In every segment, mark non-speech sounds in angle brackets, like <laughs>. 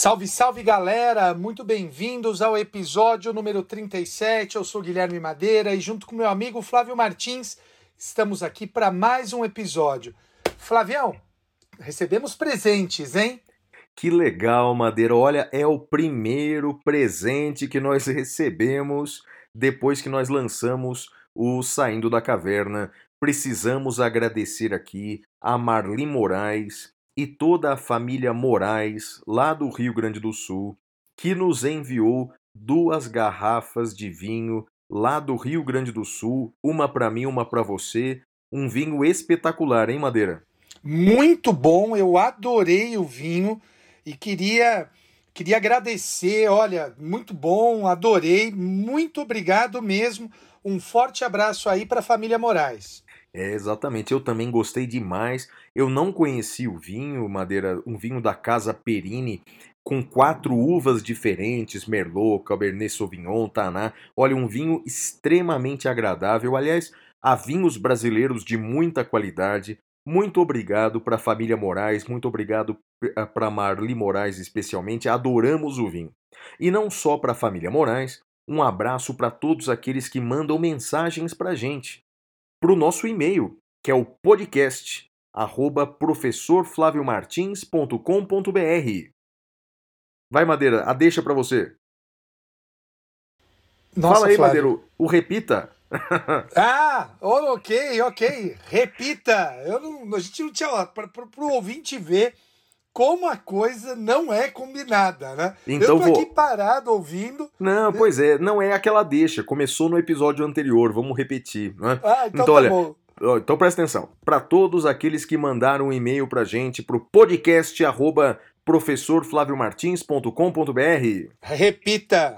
Salve, salve galera, muito bem-vindos ao episódio número 37. Eu sou Guilherme Madeira e, junto com meu amigo Flávio Martins, estamos aqui para mais um episódio. Flavião, recebemos presentes, hein? Que legal, Madeira. Olha, é o primeiro presente que nós recebemos depois que nós lançamos o Saindo da Caverna. Precisamos agradecer aqui a Marli Moraes e toda a família Moraes, lá do Rio Grande do Sul, que nos enviou duas garrafas de vinho lá do Rio Grande do Sul, uma para mim, uma para você. Um vinho espetacular, hein, Madeira? Muito bom, eu adorei o vinho e queria queria agradecer, olha, muito bom, adorei, muito obrigado mesmo. Um forte abraço aí para a família Moraes. É, exatamente. Eu também gostei demais. Eu não conheci o vinho, Madeira, um vinho da Casa Perini, com quatro uvas diferentes, Merlot, Cabernet Sauvignon, Taná. Olha, um vinho extremamente agradável. Aliás, há vinhos brasileiros de muita qualidade. Muito obrigado para a família Moraes, muito obrigado para Marli Moraes especialmente. Adoramos o vinho. E não só para a família Moraes, um abraço para todos aqueles que mandam mensagens para a gente para o nosso e-mail, que é o podcast arroba professorflaviomartins.com.br. Vai, Madeira, a deixa para você. Nossa, Fala aí, Flávio. Madeira, o, repita. <laughs> Ah, ok, ok. Repita. Eu não, a gente não tinha. Para o ouvinte ver como a coisa não é combinada, né? Então eu tô vou- aqui parado ouvindo. Não, pois é, não é aquela deixa. Começou no episódio anterior, vamos repetir. Né? Ah, então, Então, tá olha, bom. Então presta atenção. Para todos aqueles que mandaram um e-mail pra gente pro podcast arroba professorflaviomartins.com.br Repita.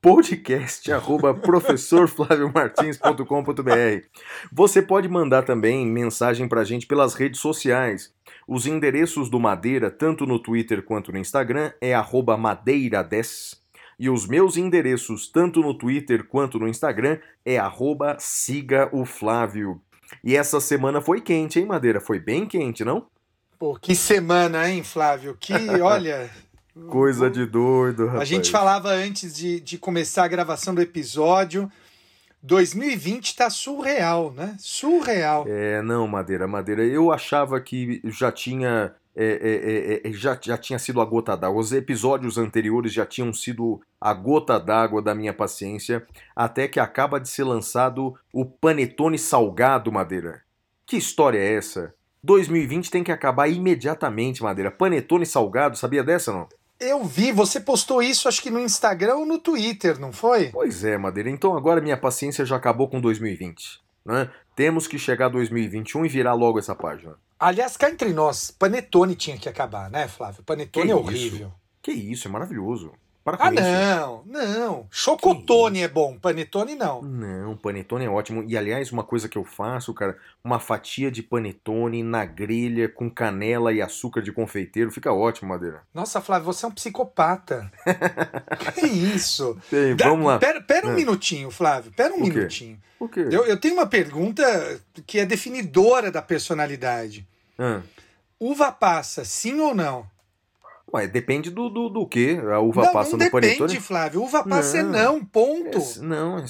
podcast arroba professorflaviomartins.com.br Você pode mandar também mensagem pra gente pelas redes sociais. Os endereços do Madeira, tanto no Twitter quanto no Instagram, é arroba madeira10. E os meus endereços, tanto no Twitter quanto no Instagram, é arroba siga o Flávio. E essa semana foi quente, hein, Madeira? Foi bem quente, não? Pô, que semana, hein, Flávio? Que, <laughs> olha. Coisa de doido, rapaz. A gente falava antes de, de começar a gravação do episódio. 2020 tá surreal, né? Surreal. É, não, Madeira, Madeira. Eu achava que já tinha. é, é, é, é, já, já tinha sido a gota d'água. Os episódios anteriores já tinham sido a gota d'água da minha paciência, até que acaba de ser lançado o Panetone Salgado, Madeira. Que história é essa? 2020 tem que acabar imediatamente, Madeira. Panetone Salgado, sabia dessa não? Eu vi, você postou isso acho que no Instagram ou no Twitter, não foi? Pois é, Madeira. Então agora minha paciência já acabou com 2020. Né? Temos que chegar a 2021 e virar logo essa página. Aliás, cá entre nós, Panetone tinha que acabar, né, Flávio? Panetone Que é isso? horrível. Que isso, é maravilhoso. Para com Ah, isso. não, não. Chocotone é bom, panetone não. Não, panetone é ótimo. E aliás, uma coisa que eu faço, cara, uma fatia de panetone na grelha com canela e açúcar de confeiteiro, fica ótimo, Madeira. Nossa, Flávio, você é um psicopata. <laughs> que isso? Vamos lá. Pera, pera um É. minutinho, Flávio. Pera um O minutinho. O quê? Eu, eu tenho uma pergunta que é definidora da personalidade. Ah, Uva passa, sim ou não? Ué, depende do, do, do que a uva não, passa não no depende, panetone. Flávio. Uva passa Não. é não, ponto. É, não, é-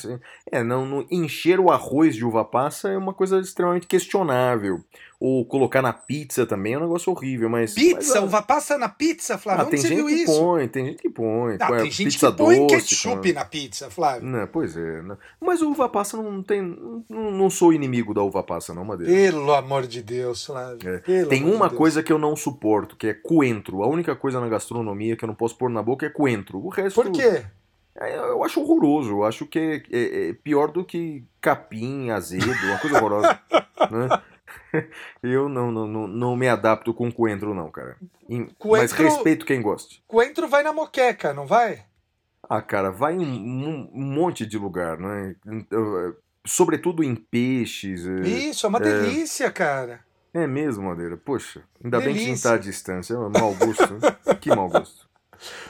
é, não, não- encher o arroz de uva passa é uma coisa extremamente questionável. Ou colocar na pizza também é um negócio horrível, mas. Pizza, mas, ah, uva passa na pizza, Flávio. Ah, Onde tem você gente viu que isso? põe, tem gente que põe. Ah, põe tem gente pizza que põe doce, ketchup na pizza, Flávio. Não, pois é. Não. Mas o uva passa não tem. Não, não sou inimigo da uva passa, não, Madeira. Pelo amor de Deus, Flávio. É. Tem de uma Deus. coisa que eu não suporto, que é coentro. A única coisa na gastronomia que eu não posso pôr na boca é coentro. O resto. Por quê? é, Eu acho horroroso. Eu acho que é, é- é pior do que capim, azedo, uma coisa horrorosa. <laughs> né? <laughs> Eu não, não, não, não me adapto com coentro, não, cara. Em- Mas Coentro- respeito quem goste. Coentro vai na moqueca, não vai? Ah, cara, vai em um, um monte de lugar, né? Sobretudo em peixes. é- Isso, é uma delícia, cara. É mesmo, Madeira. Poxa, ainda bem que a gente Delícia. tá à distância. É mau gosto. né? <laughs> que mau gosto.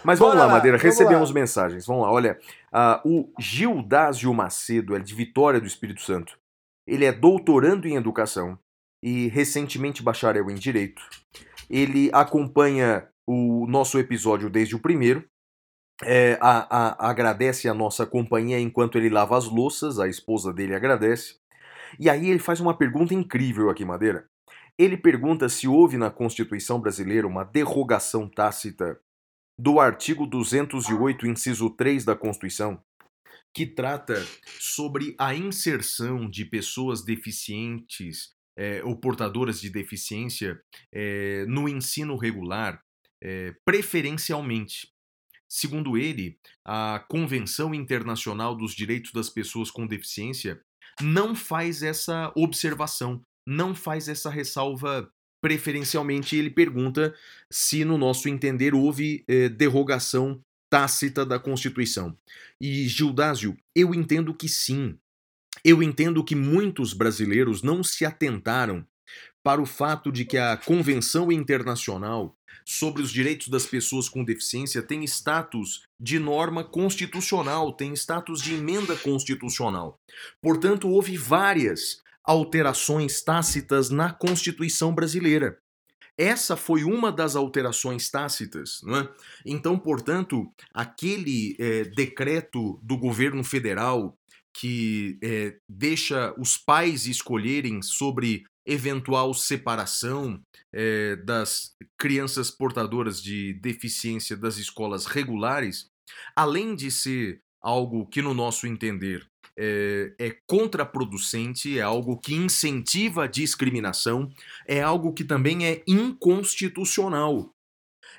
Mas vamos lá, lá, Madeira. Recebemos lá. mensagens. Vamos lá, olha. ah, o Gildásio Macedo é de Vitória do Espírito Santo. Ele é doutorando em educação e recentemente bacharel em direito. Ele acompanha o nosso episódio desde o primeiro. É, a- a- agradece a nossa companhia enquanto ele lava as louças, a esposa dele agradece. E aí ele faz uma pergunta incrível aqui, Madeira. Ele pergunta se houve na Constituição brasileira uma derrogação tácita do artigo 208, inciso 3 da Constituição, que trata sobre a inserção de pessoas deficientes eh, ou portadoras de deficiência eh, no ensino regular, eh, preferencialmente. Segundo ele, a Convenção Internacional dos Direitos das Pessoas com Deficiência não faz essa observação, não faz essa ressalva preferencialmente. Ele pergunta se, no nosso entender, houve derrogação tácita da Constituição. E, Gildásio, eu entendo que sim. Eu entendo que muitos brasileiros não se atentaram para o fato de que a Convenção Internacional sobre os Direitos das Pessoas com Deficiência tem status de norma constitucional, tem status de emenda constitucional. Portanto, houve várias alterações tácitas na Constituição brasileira. Essa foi uma das alterações tácitas, não é? Então, portanto, aquele eh, decreto do governo federal que eh, deixa os pais escolherem sobre eventual separação eh, das crianças portadoras de deficiência das escolas regulares, além de ser algo que, no nosso entender, é, é contraproducente, é algo que incentiva a discriminação, é algo que também é inconstitucional.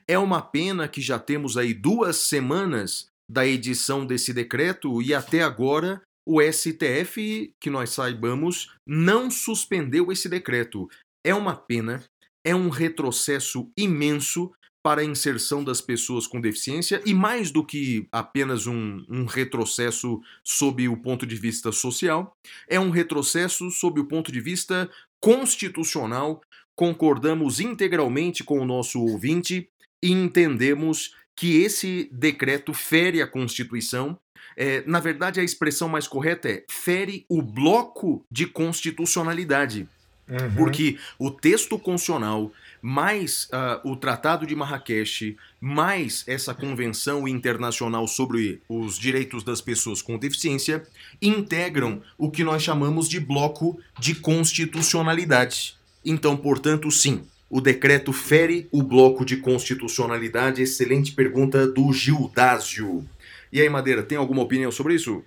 É uma pena que já temos aí duas semanas da edição desse decreto e até agora o STF, que nós saibamos, não suspendeu esse decreto. É uma pena, é um retrocesso imenso para a inserção das pessoas com deficiência e mais do que apenas um, um retrocesso sob o ponto de vista social, é um retrocesso sob o ponto de vista constitucional. Concordamos integralmente com o nosso ouvinte e entendemos que esse decreto fere a Constituição. É, na verdade, a expressão mais correta é fere o bloco de constitucionalidade. Uhum. Porque o texto constitucional, mais ah, o Tratado de Marrakech, mais essa Convenção Internacional sobre os Direitos das Pessoas com Deficiência, integram o que nós chamamos de bloco de constitucionalidade. Então, portanto, sim, o decreto fere o bloco de constitucionalidade. Excelente pergunta do Gildásio. E aí, Madeira, tem alguma opinião sobre isso?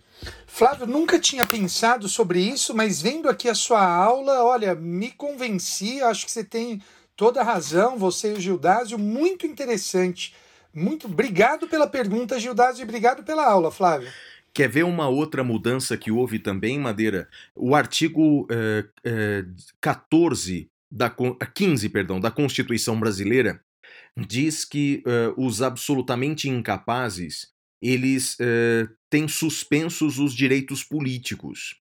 Flávio, nunca tinha pensado sobre isso, mas vendo aqui a sua aula, olha, me convenci, acho que você tem toda a razão, você e o Gildásio, muito interessante. Muito obrigado pela pergunta, Gildásio, e obrigado pela aula, Flávio. Quer ver uma outra mudança que houve também, Madeira? O artigo eh, eh, 14 da, Con- 15, perdão, da Constituição Brasileira diz que eh, os absolutamente incapazes eles eh, têm suspensos os direitos políticos.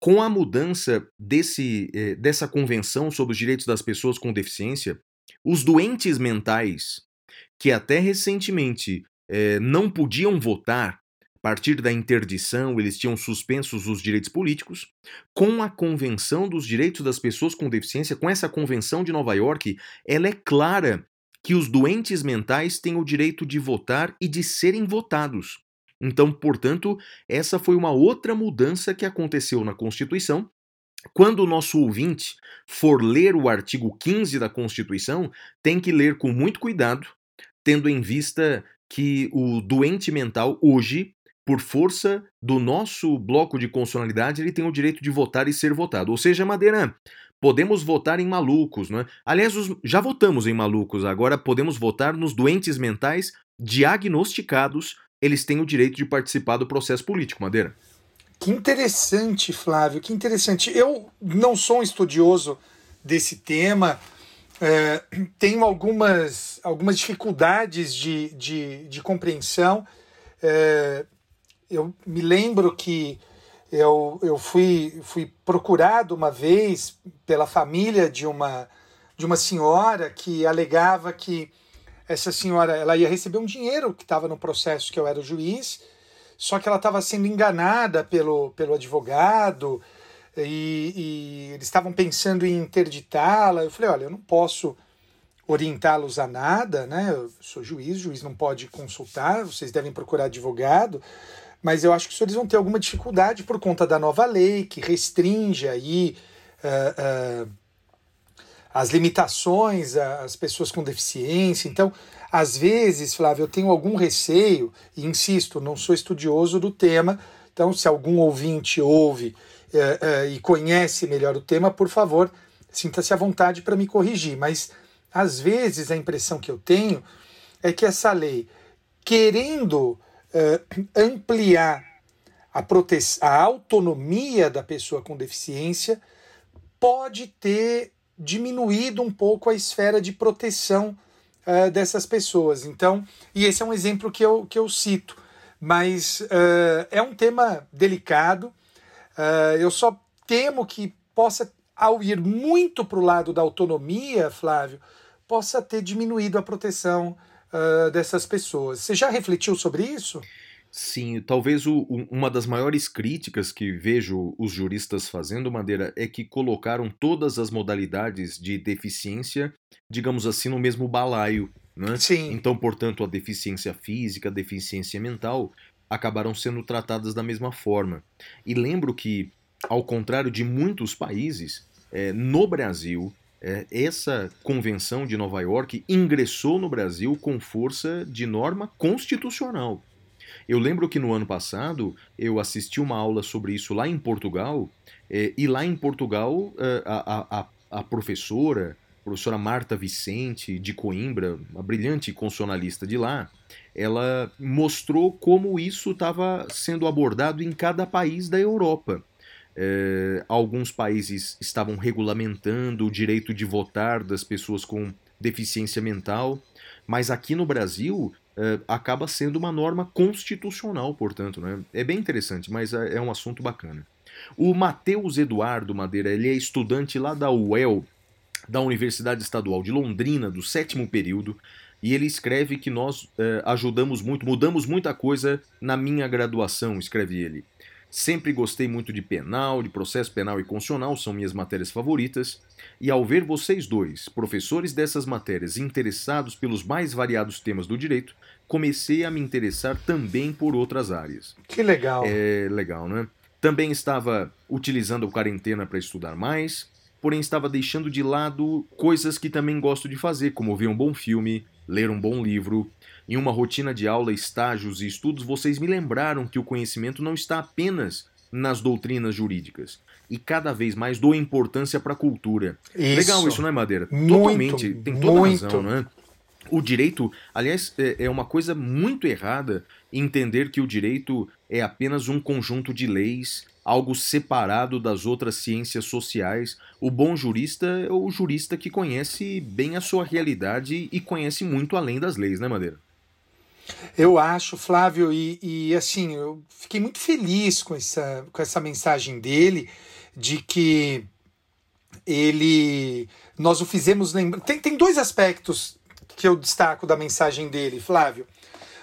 Com a mudança desse, eh, dessa convenção sobre os direitos das pessoas com deficiência, os doentes mentais que até recentemente não podiam votar partir da interdição, eles tinham suspensos os direitos políticos. Com a Convenção dos Direitos das Pessoas com Deficiência, com essa Convenção de Nova York, ela é clara que os doentes mentais têm o direito de votar e de serem votados. Então, portanto, essa foi uma outra mudança que aconteceu na Constituição. Quando o nosso ouvinte for ler o artigo 15 da Constituição, tem que ler com muito cuidado, tendo em vista que o doente mental hoje por força do nosso bloco de constitucionalidade, ele tem o direito de votar e ser votado. Ou seja, Madeira, podemos votar em malucos, não é? Aliás, os- já votamos em malucos, agora podemos votar nos doentes mentais diagnosticados, eles têm o direito de participar do processo político, Madeira. Que interessante, Flávio, que interessante. Eu não sou um estudioso desse tema, é, tenho algumas, algumas dificuldades de, de, de compreensão. É, eu me lembro que Eu, eu fui, fui procurado uma vez pela família de uma, de uma senhora que alegava que essa senhora ela ia receber um dinheiro que estava no processo que eu era o juiz, só que ela estava sendo enganada pelo, pelo advogado e, e eles estavam pensando em interditá-la. Eu falei, olha, eu não posso orientá-los a nada, né? Eu sou juiz, juiz não pode consultar, vocês devem procurar advogado, mas eu acho que senhores vão ter alguma dificuldade por conta da nova lei que restringe aí uh, uh, as limitações às pessoas com deficiência. Então, às vezes, Flávio, eu tenho algum receio, e insisto, não sou estudioso do tema, então se algum ouvinte ouve uh, e conhece melhor o tema, por favor, sinta-se à vontade para me corrigir, mas às vezes a impressão que eu tenho é que essa lei, querendo uh, ampliar a, a autonomia da pessoa com deficiência, pode ter diminuído um pouco a esfera de proteção uh, dessas pessoas. Então, e esse é um exemplo que eu, que eu cito, mas uh, é um tema delicado. Uh, eu só temo que possa, ao ir muito para o lado da autonomia, Flávio, possa ter diminuído a proteção uh, dessas pessoas. Você já refletiu sobre isso? Sim, talvez o, uma das maiores críticas que vejo os juristas fazendo, Madeira, é que colocaram todas as modalidades de deficiência, digamos assim, no mesmo balaio. Né? Sim. Então, portanto, a deficiência física, a deficiência mental acabaram sendo tratadas da mesma forma. E lembro que, ao contrário de muitos países, é, no Brasil, essa convenção de Nova York ingressou no Brasil com força de norma constitucional. Eu lembro que no ano passado eu assisti uma aula sobre isso lá em Portugal, é, e lá em Portugal é, a, a, a professora, a professora Marta Vicente de Coimbra, uma brilhante constitucionalista de lá, ela mostrou como isso estava sendo abordado em cada país da Europa. É, alguns países estavam regulamentando o direito de votar das pessoas com deficiência mental, mas aqui no Brasil é, acaba sendo uma norma constitucional, portanto. Né? É bem interessante, mas é, é um assunto bacana. O Matheus Eduardo Madeira, ele é estudante lá da UEL, da Universidade Estadual de Londrina, do sétimo período, e ele escreve que nós é, ajudamos muito, mudamos muita coisa na minha graduação, escreve ele. Sempre gostei muito de penal, de processo penal e constitucional, são minhas matérias favoritas. E ao ver vocês dois, professores dessas matérias, interessados pelos mais variados temas do direito, comecei a me interessar também por outras áreas. Que legal. É legal, né? Também estava utilizando a quarentena para estudar mais, porém estava deixando de lado coisas que também gosto de fazer, como ver um bom filme, ler um bom livro, em uma rotina de aula, estágios e estudos, vocês me lembraram que o conhecimento não está apenas nas doutrinas jurídicas. E cada vez mais dou importância para a cultura. Isso. Legal isso, não é, Madeira? Muito, Totalmente. Tem toda muito. razão, não é? O direito, aliás, é, é uma coisa muito errada entender que o direito é apenas um conjunto de leis, algo separado das outras ciências sociais. O bom jurista é o jurista que conhece bem a sua realidade e conhece muito além das leis, né, Madeira? Eu acho, Flávio, e, e, assim, eu fiquei muito feliz com essa, com essa mensagem dele, de que ele. Nós o fizemos lembrar. Tem, tem dois aspectos que eu destaco da mensagem dele, Flávio.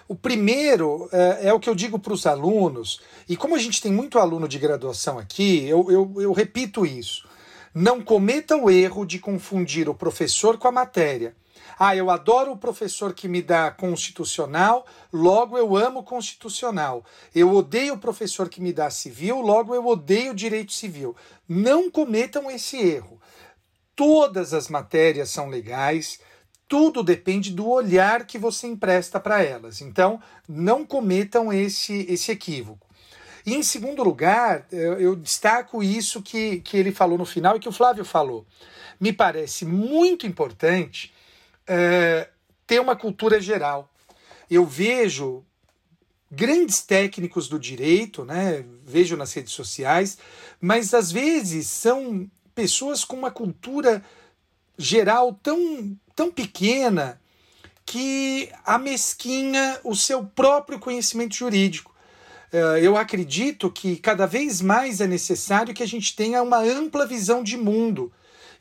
O primeiro é, é o que eu digo para os alunos, e como a gente tem muito aluno de graduação aqui, eu, eu, eu repito isso. Não cometa o erro de confundir o professor com a matéria ah, eu adoro o professor que me dá constitucional, logo eu amo constitucional. Eu odeio o professor que me dá civil, logo eu odeio direito civil. Não cometam esse erro. Todas as matérias são legais, tudo depende do olhar que você empresta para elas. Então, não cometam esse, esse equívoco. E em segundo lugar, eu, eu destaco isso que, que ele falou no final e que o Flávio falou. Me parece muito importante é, ter uma cultura geral. Eu vejo grandes técnicos do direito, né? vejo nas redes sociais, mas às vezes são pessoas com uma cultura geral tão, tão pequena que amesquinha o seu próprio conhecimento jurídico. uh, eu acredito que cada vez mais é necessário que a gente tenha uma ampla visão de mundo.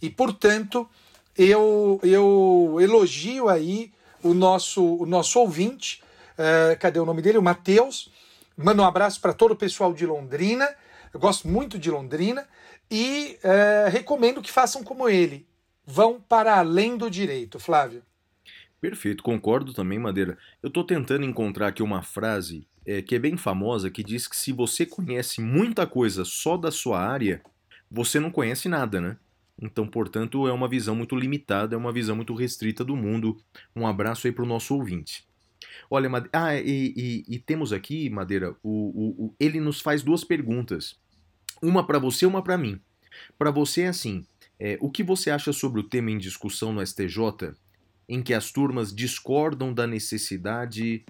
E, portanto, eu, eu elogio aí o nosso, o nosso ouvinte. Uh, cadê o nome dele? O Matheus. Manda um abraço para todo o pessoal de Londrina. Eu gosto muito de Londrina e uh, recomendo que façam como ele. Vão para além do direito, Flávio. Perfeito, concordo também, Madeira. Eu estou tentando encontrar aqui uma frase é, que é bem famosa que diz que se você conhece muita coisa só da sua área, você não conhece nada, né? Então, portanto, é uma visão muito limitada, é uma visão muito restrita do mundo. Um abraço aí para o nosso ouvinte. Olha, ah, e, e, e, temos aqui, Madeira, o, o, o, ele nos faz duas perguntas. Uma para você, uma para mim. Para você é assim: é, o que você acha sobre o tema em discussão no STJ em que as turmas discordam da necessidade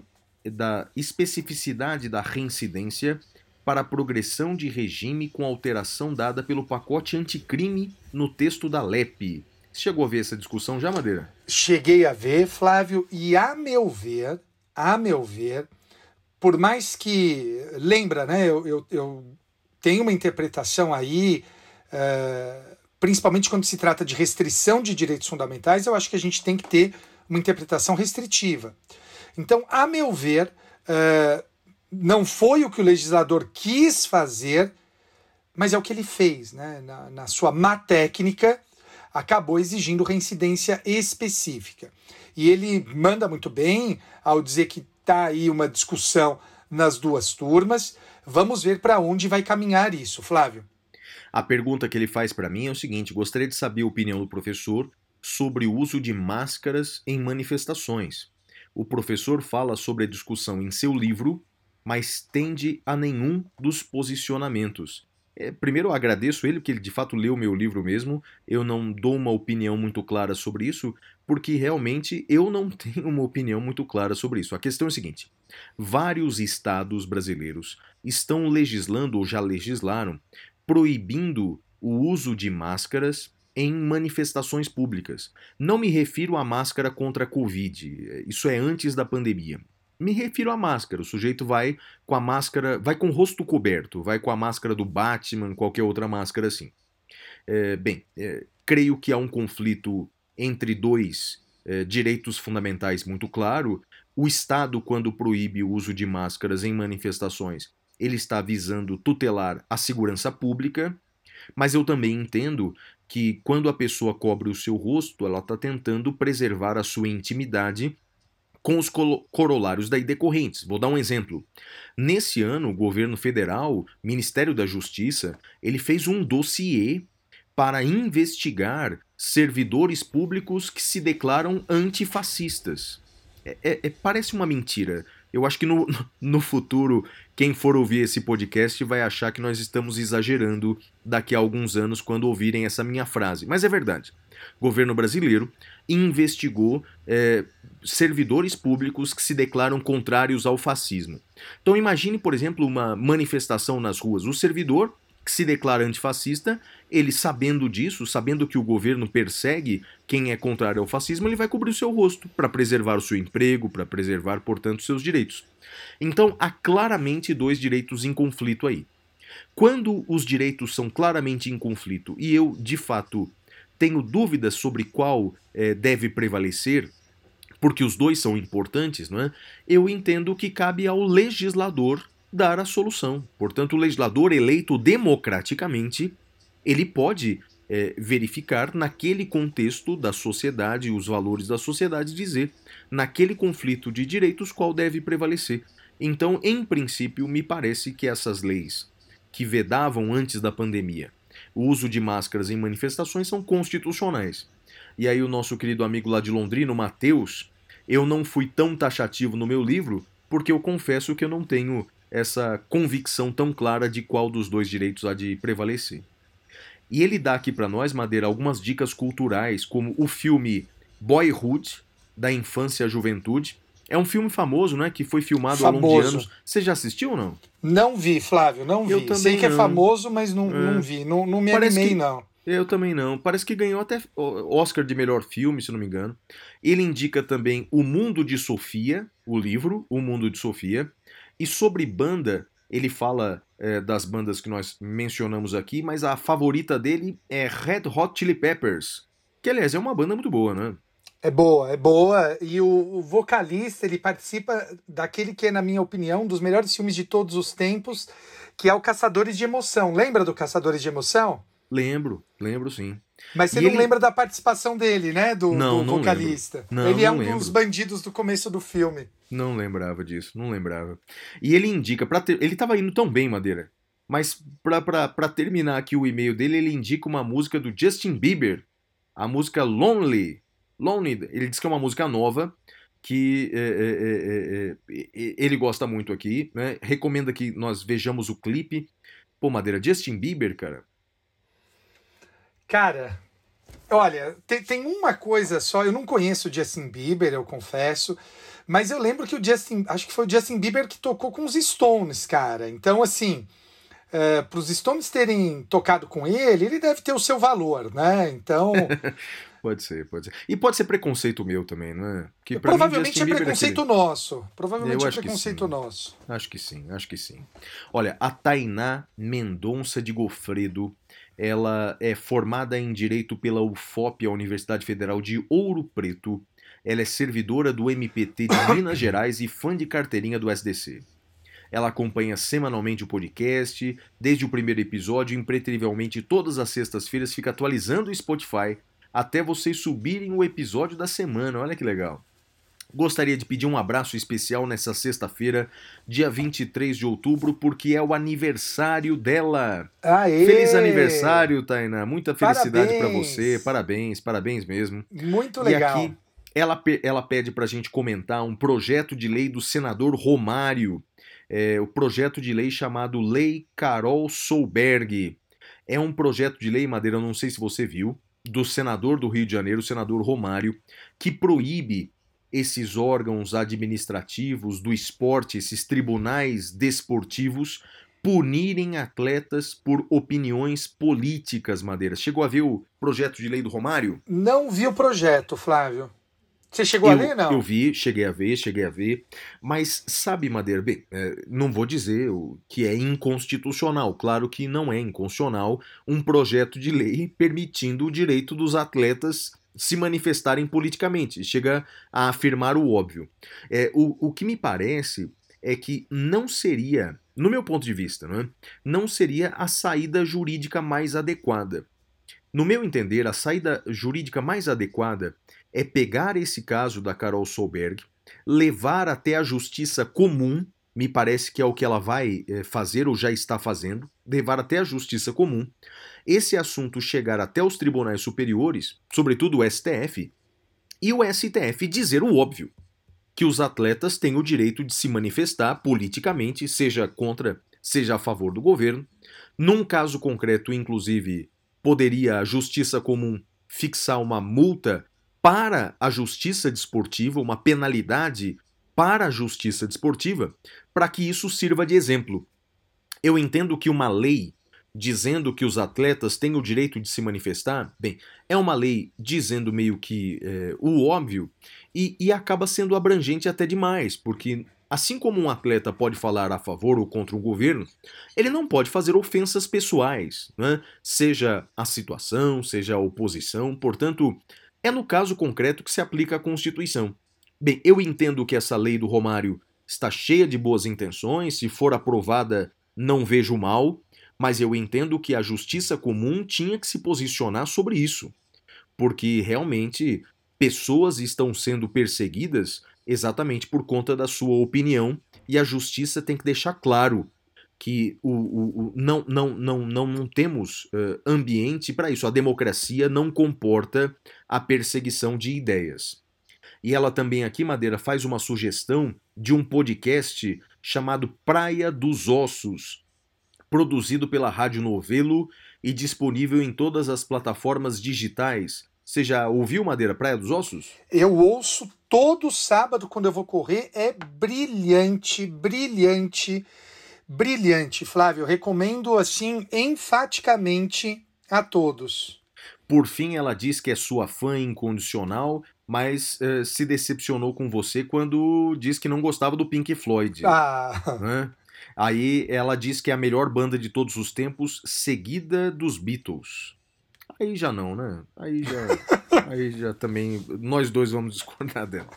da especificidade da reincidência para a progressão de regime com alteração dada pelo pacote anticrime no texto da LEP. Chegou a ver essa discussão já, Madeira? Cheguei a ver, Flávio, e a meu ver, a meu ver, por mais que. Lembra, né? Eu, eu, eu tenho uma interpretação aí. Uh principalmente quando se trata de restrição de direitos fundamentais, eu acho que a gente tem que ter uma interpretação restritiva. Então, a meu ver, uh, não foi o que o legislador quis fazer, mas é o que ele fez. Né? Na, na sua má técnica, acabou exigindo reincidência específica. E ele manda muito bem ao dizer que está aí uma discussão nas duas turmas. Vamos ver para onde vai caminhar isso, Flávio. A pergunta que ele faz para mim é o seguinte: gostaria de saber a opinião do professor sobre o uso de máscaras em manifestações. O professor fala sobre a discussão em seu livro, mas tende a nenhum dos posicionamentos. É, primeiro, eu agradeço ele, que ele de fato leu meu livro mesmo. Eu não dou uma opinião muito clara sobre isso, porque realmente eu não <laughs> tenho uma opinião muito clara sobre isso. A questão é a seguinte: vários estados brasileiros estão legislando ou já legislaram proibindo o uso de máscaras em manifestações públicas. Não me refiro à máscara contra a Covid, isso é antes da pandemia. Me refiro à máscara. O sujeito vai com a máscara, vai com o rosto coberto, vai com a máscara do Batman, qualquer outra máscara assim. É, bem, é, creio que há um conflito entre dois é, direitos fundamentais muito claro. O Estado, quando proíbe o uso de máscaras em manifestações, ele está visando tutelar a segurança pública, mas eu também entendo que quando a pessoa cobre o seu rosto, ela está tentando preservar a sua intimidade com os corolários daí decorrentes. Vou dar um exemplo. Nesse ano, o governo federal, Ministério da Justiça, ele fez um dossiê para investigar servidores públicos que se declaram antifascistas. É, é, é parece uma mentira. Eu acho que no, <laughs> no futuro, quem for ouvir esse podcast vai achar que nós estamos exagerando daqui a alguns anos quando ouvirem essa minha frase. Mas é verdade. O governo brasileiro investigou é, servidores públicos que se declaram contrários ao fascismo. Então imagine, por exemplo, uma manifestação nas ruas. O servidor que se declara antifascista, ele sabendo disso, sabendo que o governo persegue quem é contrário ao fascismo, ele vai cobrir o seu rosto para preservar o seu emprego, para preservar, portanto, seus direitos. Então, há claramente dois direitos em conflito aí. Quando os direitos são claramente em conflito e eu, de fato, tenho dúvidas sobre qual é, deve prevalecer, porque os dois são importantes, não é? Eu entendo que cabe ao legislador dar a solução. Portanto, o legislador eleito democraticamente, ele pode é, verificar naquele contexto da sociedade, os valores da sociedade, dizer naquele conflito de direitos qual deve prevalecer. Então, em princípio, me parece que essas leis que vedavam antes da pandemia o uso de máscaras em manifestações são constitucionais. E aí o nosso querido amigo lá de Londrina, o Matheus, eu não fui tão taxativo no meu livro, porque eu confesso que eu não tenho essa convicção tão clara de qual dos dois direitos há de prevalecer. E ele dá aqui para nós, Madeira, algumas dicas culturais, como o filme Boyhood, da infância à juventude. É um filme famoso, né? Que foi filmado famoso. ao longo de anos. Você já assistiu ou não? Não vi, Flávio, não vi. Eu também Sei que é não. é famoso, mas não, é. não vi. Não, não me Parece animei, que... não. Eu também não. Parece que ganhou até Oscar de melhor filme, se não me engano. Ele indica também O Mundo de Sofia, o livro O Mundo de Sofia. E sobre banda, ele fala é, das bandas que nós mencionamos aqui, mas a favorita dele é Red Hot Chili Peppers, que aliás é uma banda muito boa, né? É boa, é boa. E o, o, vocalista, ele participa daquele que é, na minha opinião, um dos melhores filmes de todos os tempos, que é o Caçadores de Emoção. Lembra do Caçadores de Emoção? Lembro, lembro sim. Mas você E não ele- lembra da participação dele, né? Do, Não, do vocalista. Não, ele é um lembro. dos bandidos do começo do filme. Não lembrava disso, não lembrava. E ele indica, pra ter, ele tava indo tão bem, Madeira, mas pra terminar aqui o e-mail dele, ele indica uma música do Justin Bieber, a música Lonely. Lonely, ele diz que é uma música nova, que é, é, é, ele gosta muito aqui, né? Recomenda que nós vejamos o clipe. Pô, Madeira, Justin Bieber, cara. Cara, olha, tem, tem uma coisa só. Eu não conheço o Justin Bieber, eu confesso. Mas eu lembro que o Justin. Acho que foi o Justin Bieber que tocou com os Stones, cara. Então, assim. para os Stones terem tocado com ele, ele deve ter o seu valor, né? Então, <laughs> Pode ser, pode ser. E pode ser preconceito meu também, não é? Que mim, provavelmente Justin é Bieber preconceito aquele- nosso. Provavelmente Eu é preconceito nosso. Acho que sim, acho que sim. Olha, a Tainá Mendonça de Gofredo, ela é formada em Direito pela UFOP, a Universidade Federal de Ouro Preto. Ela é servidora do MPT de <coughs> Minas Gerais e fã de carteirinha do SDC. Ela acompanha semanalmente o podcast, desde o primeiro episódio, impreterivelmente todas as sextas-feiras fica atualizando o Spotify até vocês subirem o episódio da semana. Olha que legal. Gostaria de pedir um abraço especial nessa sexta-feira, dia 23 de outubro, porque é o aniversário dela. Aê! Feliz aniversário, Tainá. Muita felicidade Parabéns. você. Parabéns, parabéns mesmo. Muito E legal. aqui ela, ela pede pra gente comentar um projeto de lei do senador Romário. É, o projeto de lei chamado Lei Carol Solberg. É um projeto de lei, Madeira, não sei se você viu, do senador do Rio de Janeiro, o senador Romário, que proíbe esses órgãos administrativos do esporte, esses tribunais desportivos, punirem atletas por opiniões políticas, Madeira. Chegou a ver o projeto de lei do Romário? Não vi o projeto, Flávio. Você chegou a eu, ler, não? Eu vi, cheguei a ver, cheguei a ver. Mas sabe, Madeira, bem, é, não vou dizer o que é inconstitucional. Claro que não é inconstitucional um projeto de lei permitindo o direito dos atletas se manifestarem politicamente. Chega a afirmar o óbvio. É, o, o que me parece é que não seria, no meu ponto de vista, não, é? não seria a saída jurídica mais adequada. No meu entender, a saída jurídica mais adequada é pegar esse caso da Carol Solberg, levar até a justiça comum, me parece que é o que ela vai eh, fazer ou já está fazendo, levar até a justiça comum, esse assunto chegar até os tribunais superiores, sobretudo o STF, e o STF dizer o óbvio, que os atletas têm o direito de se manifestar politicamente, seja contra, seja a favor do governo. Num caso concreto, inclusive, poderia a justiça comum fixar uma multa para a justiça desportiva, uma penalidade para a justiça desportiva, para que isso sirva de exemplo. Eu entendo que uma lei dizendo que os atletas têm o direito de se manifestar, bem, é uma lei dizendo meio que é, o óbvio e, e acaba sendo abrangente até demais, porque assim como um atleta pode falar a favor ou contra um governo, ele não pode fazer ofensas pessoais, né? seja a situação, seja a oposição, portanto, é no caso concreto que se aplica a Constituição. Bem, eu entendo que essa lei do Romário está cheia de boas intenções, se for aprovada, não vejo mal, mas eu entendo que a justiça comum tinha que se posicionar sobre isso, porque realmente pessoas estão sendo perseguidas exatamente por conta da sua opinião e a justiça tem que deixar claro que o, o, o não, não, não, não, não temos uh, ambiente para isso. A democracia não comporta a perseguição de ideias. E ela também aqui, Madeira, faz uma sugestão de um podcast chamado Praia dos Ossos, produzido pela Rádio Novelo e disponível em todas as plataformas digitais. Você já ouviu Madeira Praia dos Ossos? Eu ouço todo sábado quando eu vou correr. É brilhante, brilhante, brilhante, Flávio. Recomendo assim enfaticamente a todos. Por fim, ela diz que é sua fã incondicional, mas uh, se decepcionou com você quando diz que não gostava do Pink Floyd. Ah, Né? Aí ela diz que é a melhor banda de todos os tempos, seguida dos Beatles. Aí já não, né? Aí já, <laughs> aí já também nós dois vamos discordar dela.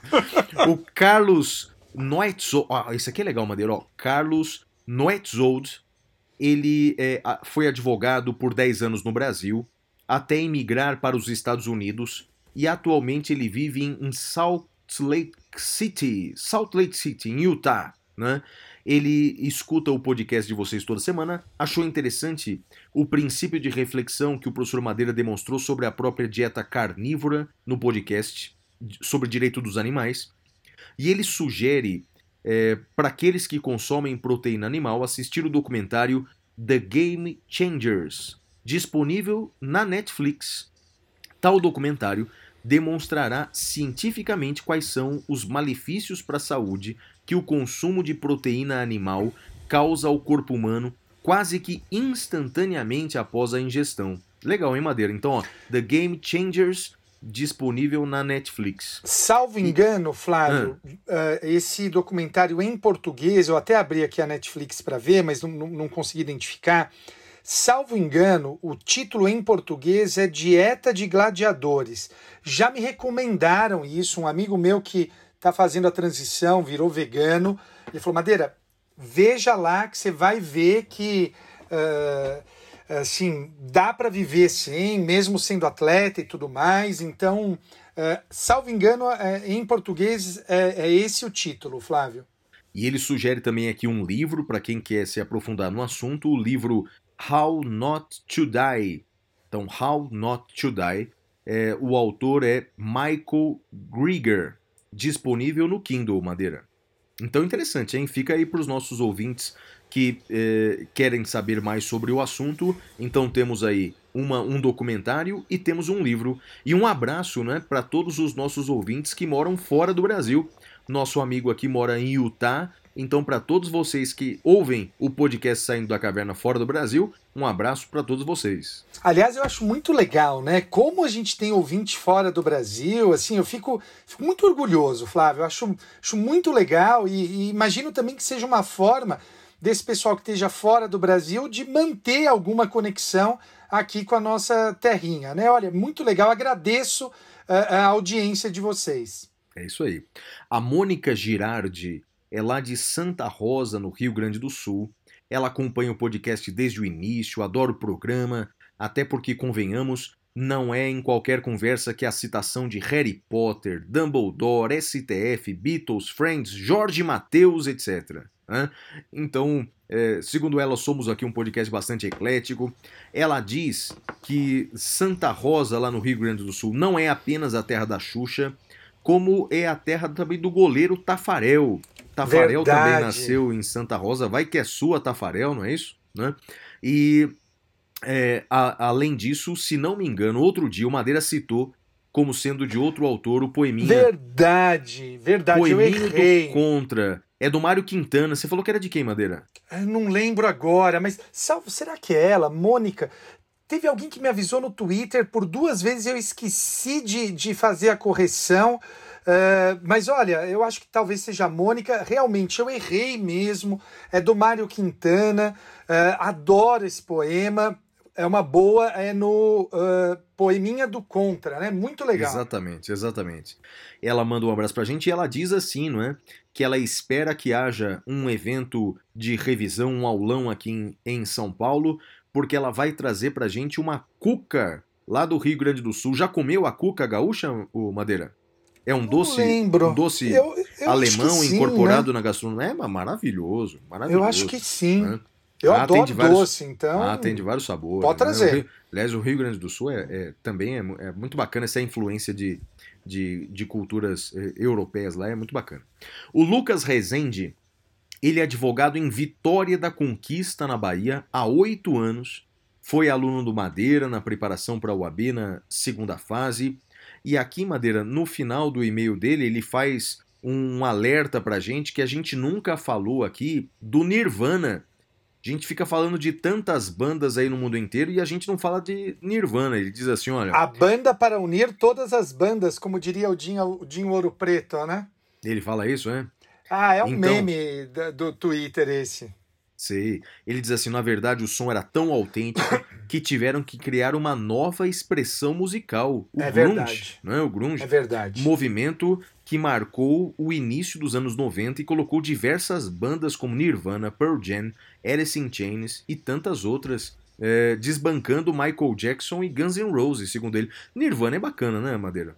O Carlos Noetzold, ah, esse aqui é legal, Madeira, ó. Carlos Noetzold, ele é, foi advogado por 10 anos no Brasil, até emigrar para os Estados Unidos, e atualmente ele vive em Salt Lake City, Salt Lake City, em Utah, né? Ele escuta o podcast de vocês toda semana, achou interessante o princípio de reflexão que o professor Madeira demonstrou sobre a própria dieta carnívora no podcast, sobre direito dos animais, e ele sugere é, para aqueles que consomem proteína animal assistir o documentário The Game Changers, disponível na Netflix. Tal documentário demonstrará cientificamente quais são os malefícios para a saúde que o consumo de proteína animal causa ao corpo humano quase que instantaneamente após a ingestão. Legal, hein, Madeira? Então, ó, The Game Changers disponível na Netflix. Salvo engano, Flávio, ah. uh, esse documentário em português, eu até abri aqui a Netflix para ver, mas não, não, não consegui identificar. Salvo engano, o título em português é Dieta de Gladiadores. Já me recomendaram isso, um amigo meu que está fazendo a transição, virou vegano. Ele falou: Madeira, veja lá que você vai ver que. Uh, assim, dá para viver sim, mesmo sendo atleta e tudo mais. Então, uh, salvo engano, uh, em português é, é esse o título, Flávio. E ele sugere também aqui um livro para quem quer se aprofundar no assunto, o livro How Not to Die. Então, How Not to Die. É, o autor é Michael Grieger disponível no Kindle, Madeira. Então interessante, hein? Fica aí para os nossos ouvintes que eh, querem saber mais sobre o assunto. Então temos aí uma, um documentário e temos um livro. E um abraço né, para todos os nossos ouvintes que moram fora do Brasil. Nosso amigo aqui mora em Utah, então, para todos vocês que ouvem o podcast Saindo da Caverna fora do Brasil, um abraço para todos vocês. Aliás, eu acho muito legal, né? Como a gente tem ouvinte fora do Brasil, assim, eu fico, fico muito orgulhoso, Flávio. Eu acho, acho muito legal e, e imagino também que seja uma forma desse pessoal que esteja fora do Brasil de manter alguma conexão aqui com a nossa terrinha, né? Olha, muito legal, agradeço a, eh, a audiência de vocês. É isso aí. A Mônica Girardi é lá de Santa Rosa, no Rio Grande do Sul. Ela acompanha o podcast desde o início, adora o programa, até porque, convenhamos, não é em qualquer conversa que a citação de Harry Potter, Dumbledore, STF, Beatles, Friends, Jorge Mateus, etc. Então, é, segundo ela, somos aqui um podcast bastante eclético. Ela diz que Santa Rosa, lá no Rio Grande do Sul, não é apenas a terra da Xuxa, como é a terra também do goleiro Tafarel, Tafarel Verdade. também nasceu em Santa Rosa, vai que é sua Tafarel, não é isso? Né? E é, a, além disso, se não me engano, outro dia o Madeira citou como sendo de outro autor o poeminha. Verdade, verdade, poeminho eu errei. do Contra. É do Mário Quintana. Você falou que era de quem, Madeira? Eu não lembro agora, mas será que é ela? Mônica? Teve alguém que me avisou no Twitter, por duas vezes eu esqueci de, de fazer a correção. Uh, mas olha, eu acho que talvez seja a Mônica. Realmente, eu errei mesmo. É do Mário Quintana. Uh, adoro esse poema. É uma boa, é no uh, Poeminha do Contra, né? Muito legal. Exatamente, exatamente. Ela manda um abraço pra gente e ela diz assim, não é? Que ela espera que haja um evento de revisão, um aulão aqui em, em São Paulo, porque ela vai trazer pra gente uma cuca lá do Rio Grande do Sul. Já comeu a cuca gaúcha, o Madeira? É um doce, um doce eu, eu alemão sim, incorporado né? na gastronomia. É maravilhoso, maravilhoso. Eu acho que sim. Né? Eu ah, adoro vários, doce, então. Ah, tem de vários sabores. Pode trazer. Né? Rio, aliás, o Rio Grande do Sul é, é também é, é, muito bacana essa influência de, de, de culturas eh, europeias lá, é muito bacana. O Lucas Rezende, ele é advogado em Vitória da Conquista, na Bahia, há oito anos. Foi aluno do Madeira na preparação para a UAB na segunda fase e aqui, Madeira, no final do e-mail dele, ele faz um alerta pra gente que a gente nunca falou aqui do Nirvana. A gente fica falando de tantas bandas aí no mundo inteiro e a gente não fala de Nirvana. Ele diz assim, olha... A banda para unir todas as bandas, como diria o Dinho, o Dinho Ouro Preto, né? Ele fala isso, é? Ah, é um então... meme do Twitter esse. Sei. Ele diz assim: na verdade, o som era tão autêntico <coughs> que tiveram que criar uma nova expressão musical. O É grunge, verdade. não é? O grunge. É verdade. Movimento que marcou o início dos anos 90 e colocou diversas bandas como Nirvana, Pearl Jam, Alice in Chains e tantas outras, eh, desbancando Michael Jackson e Guns N' Roses, segundo ele. Nirvana é bacana, né, Madeira?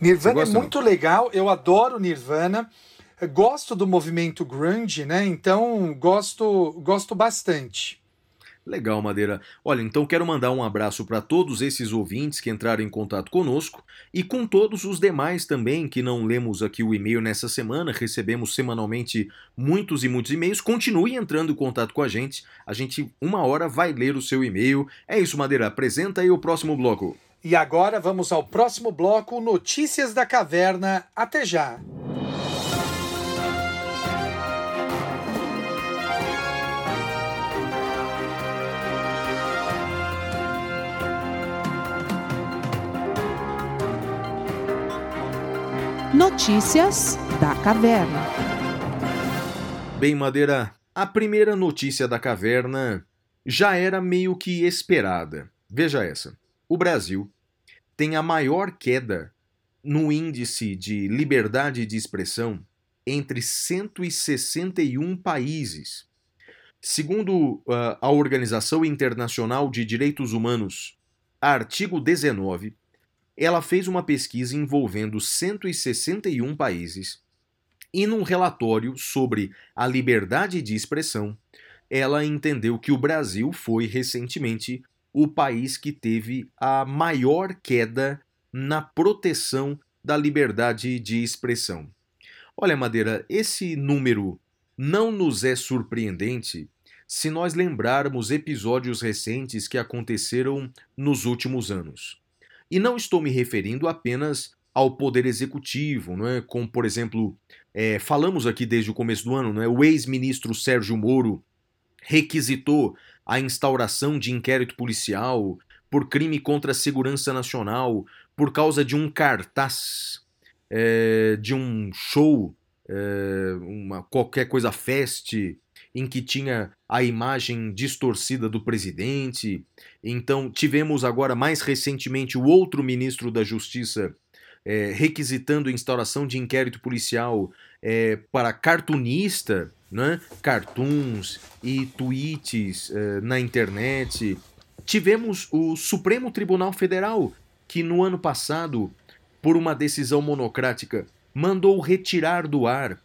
Nirvana é muito legal, eu adoro Nirvana. Gosto do movimento grunge, né? Então gosto, gosto bastante. Legal, Madeira. Olha, então quero mandar um abraço para todos esses ouvintes que entraram em contato conosco e com todos os demais também que não lemos aqui o e-mail nessa semana, recebemos semanalmente muitos e muitos e-mails. Continue entrando em contato com a gente. A gente, uma hora, vai ler o seu e-mail. É isso, Madeira. Apresenta aí o próximo bloco. E agora vamos ao próximo bloco, Notícias da Caverna. Até já! Notícias da Caverna. Bem, Madeira, a primeira notícia da caverna já era meio que esperada. Veja essa. O Brasil tem a maior queda no índice de liberdade de expressão entre 161 países. Segundo ah, a Organização Internacional de Direitos Humanos, artigo 19, ela fez uma pesquisa envolvendo 161 países e num relatório sobre a liberdade de expressão, ela entendeu que o Brasil foi recentemente o país que teve a maior queda na proteção da liberdade de expressão. Olha, Madeira, esse número não nos é surpreendente se nós lembrarmos episódios recentes que aconteceram nos últimos anos. E não estou me referindo apenas ao poder executivo, não é? como, por exemplo, é, falamos aqui desde o começo do ano, não é? o ex-ministro Sérgio Moro requisitou a instauração de inquérito policial por crime contra a segurança nacional por causa de um cartaz é, de um show, é, uma, qualquer coisa fest, em que tinha a imagem distorcida do presidente. Então, tivemos agora, mais recentemente, o outro ministro da Justiça é, requisitando instauração de inquérito policial é, para cartunista, né? cartoons e tweets é, na internet. Tivemos o Supremo Tribunal Federal, que no ano passado, por uma decisão monocrática, mandou retirar do ar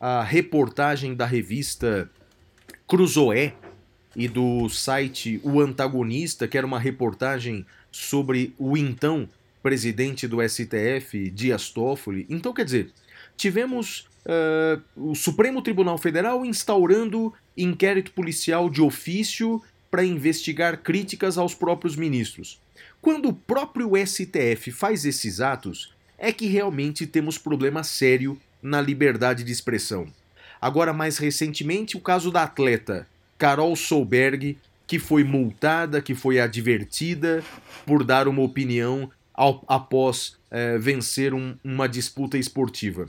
a reportagem da revista Cruzoé e do site O Antagonista, que era uma reportagem sobre o então presidente do STF, Dias Toffoli. Então, quer dizer, tivemos uh, o Supremo Tribunal Federal instaurando inquérito policial de ofício para investigar críticas aos próprios ministros. Quando o próprio STF faz esses atos, é que realmente temos problema sério na liberdade de expressão. Agora, mais recentemente, o caso da atleta Carol Solberg, que foi multada, que foi advertida por dar uma opinião ao, após é, vencer um, uma disputa esportiva.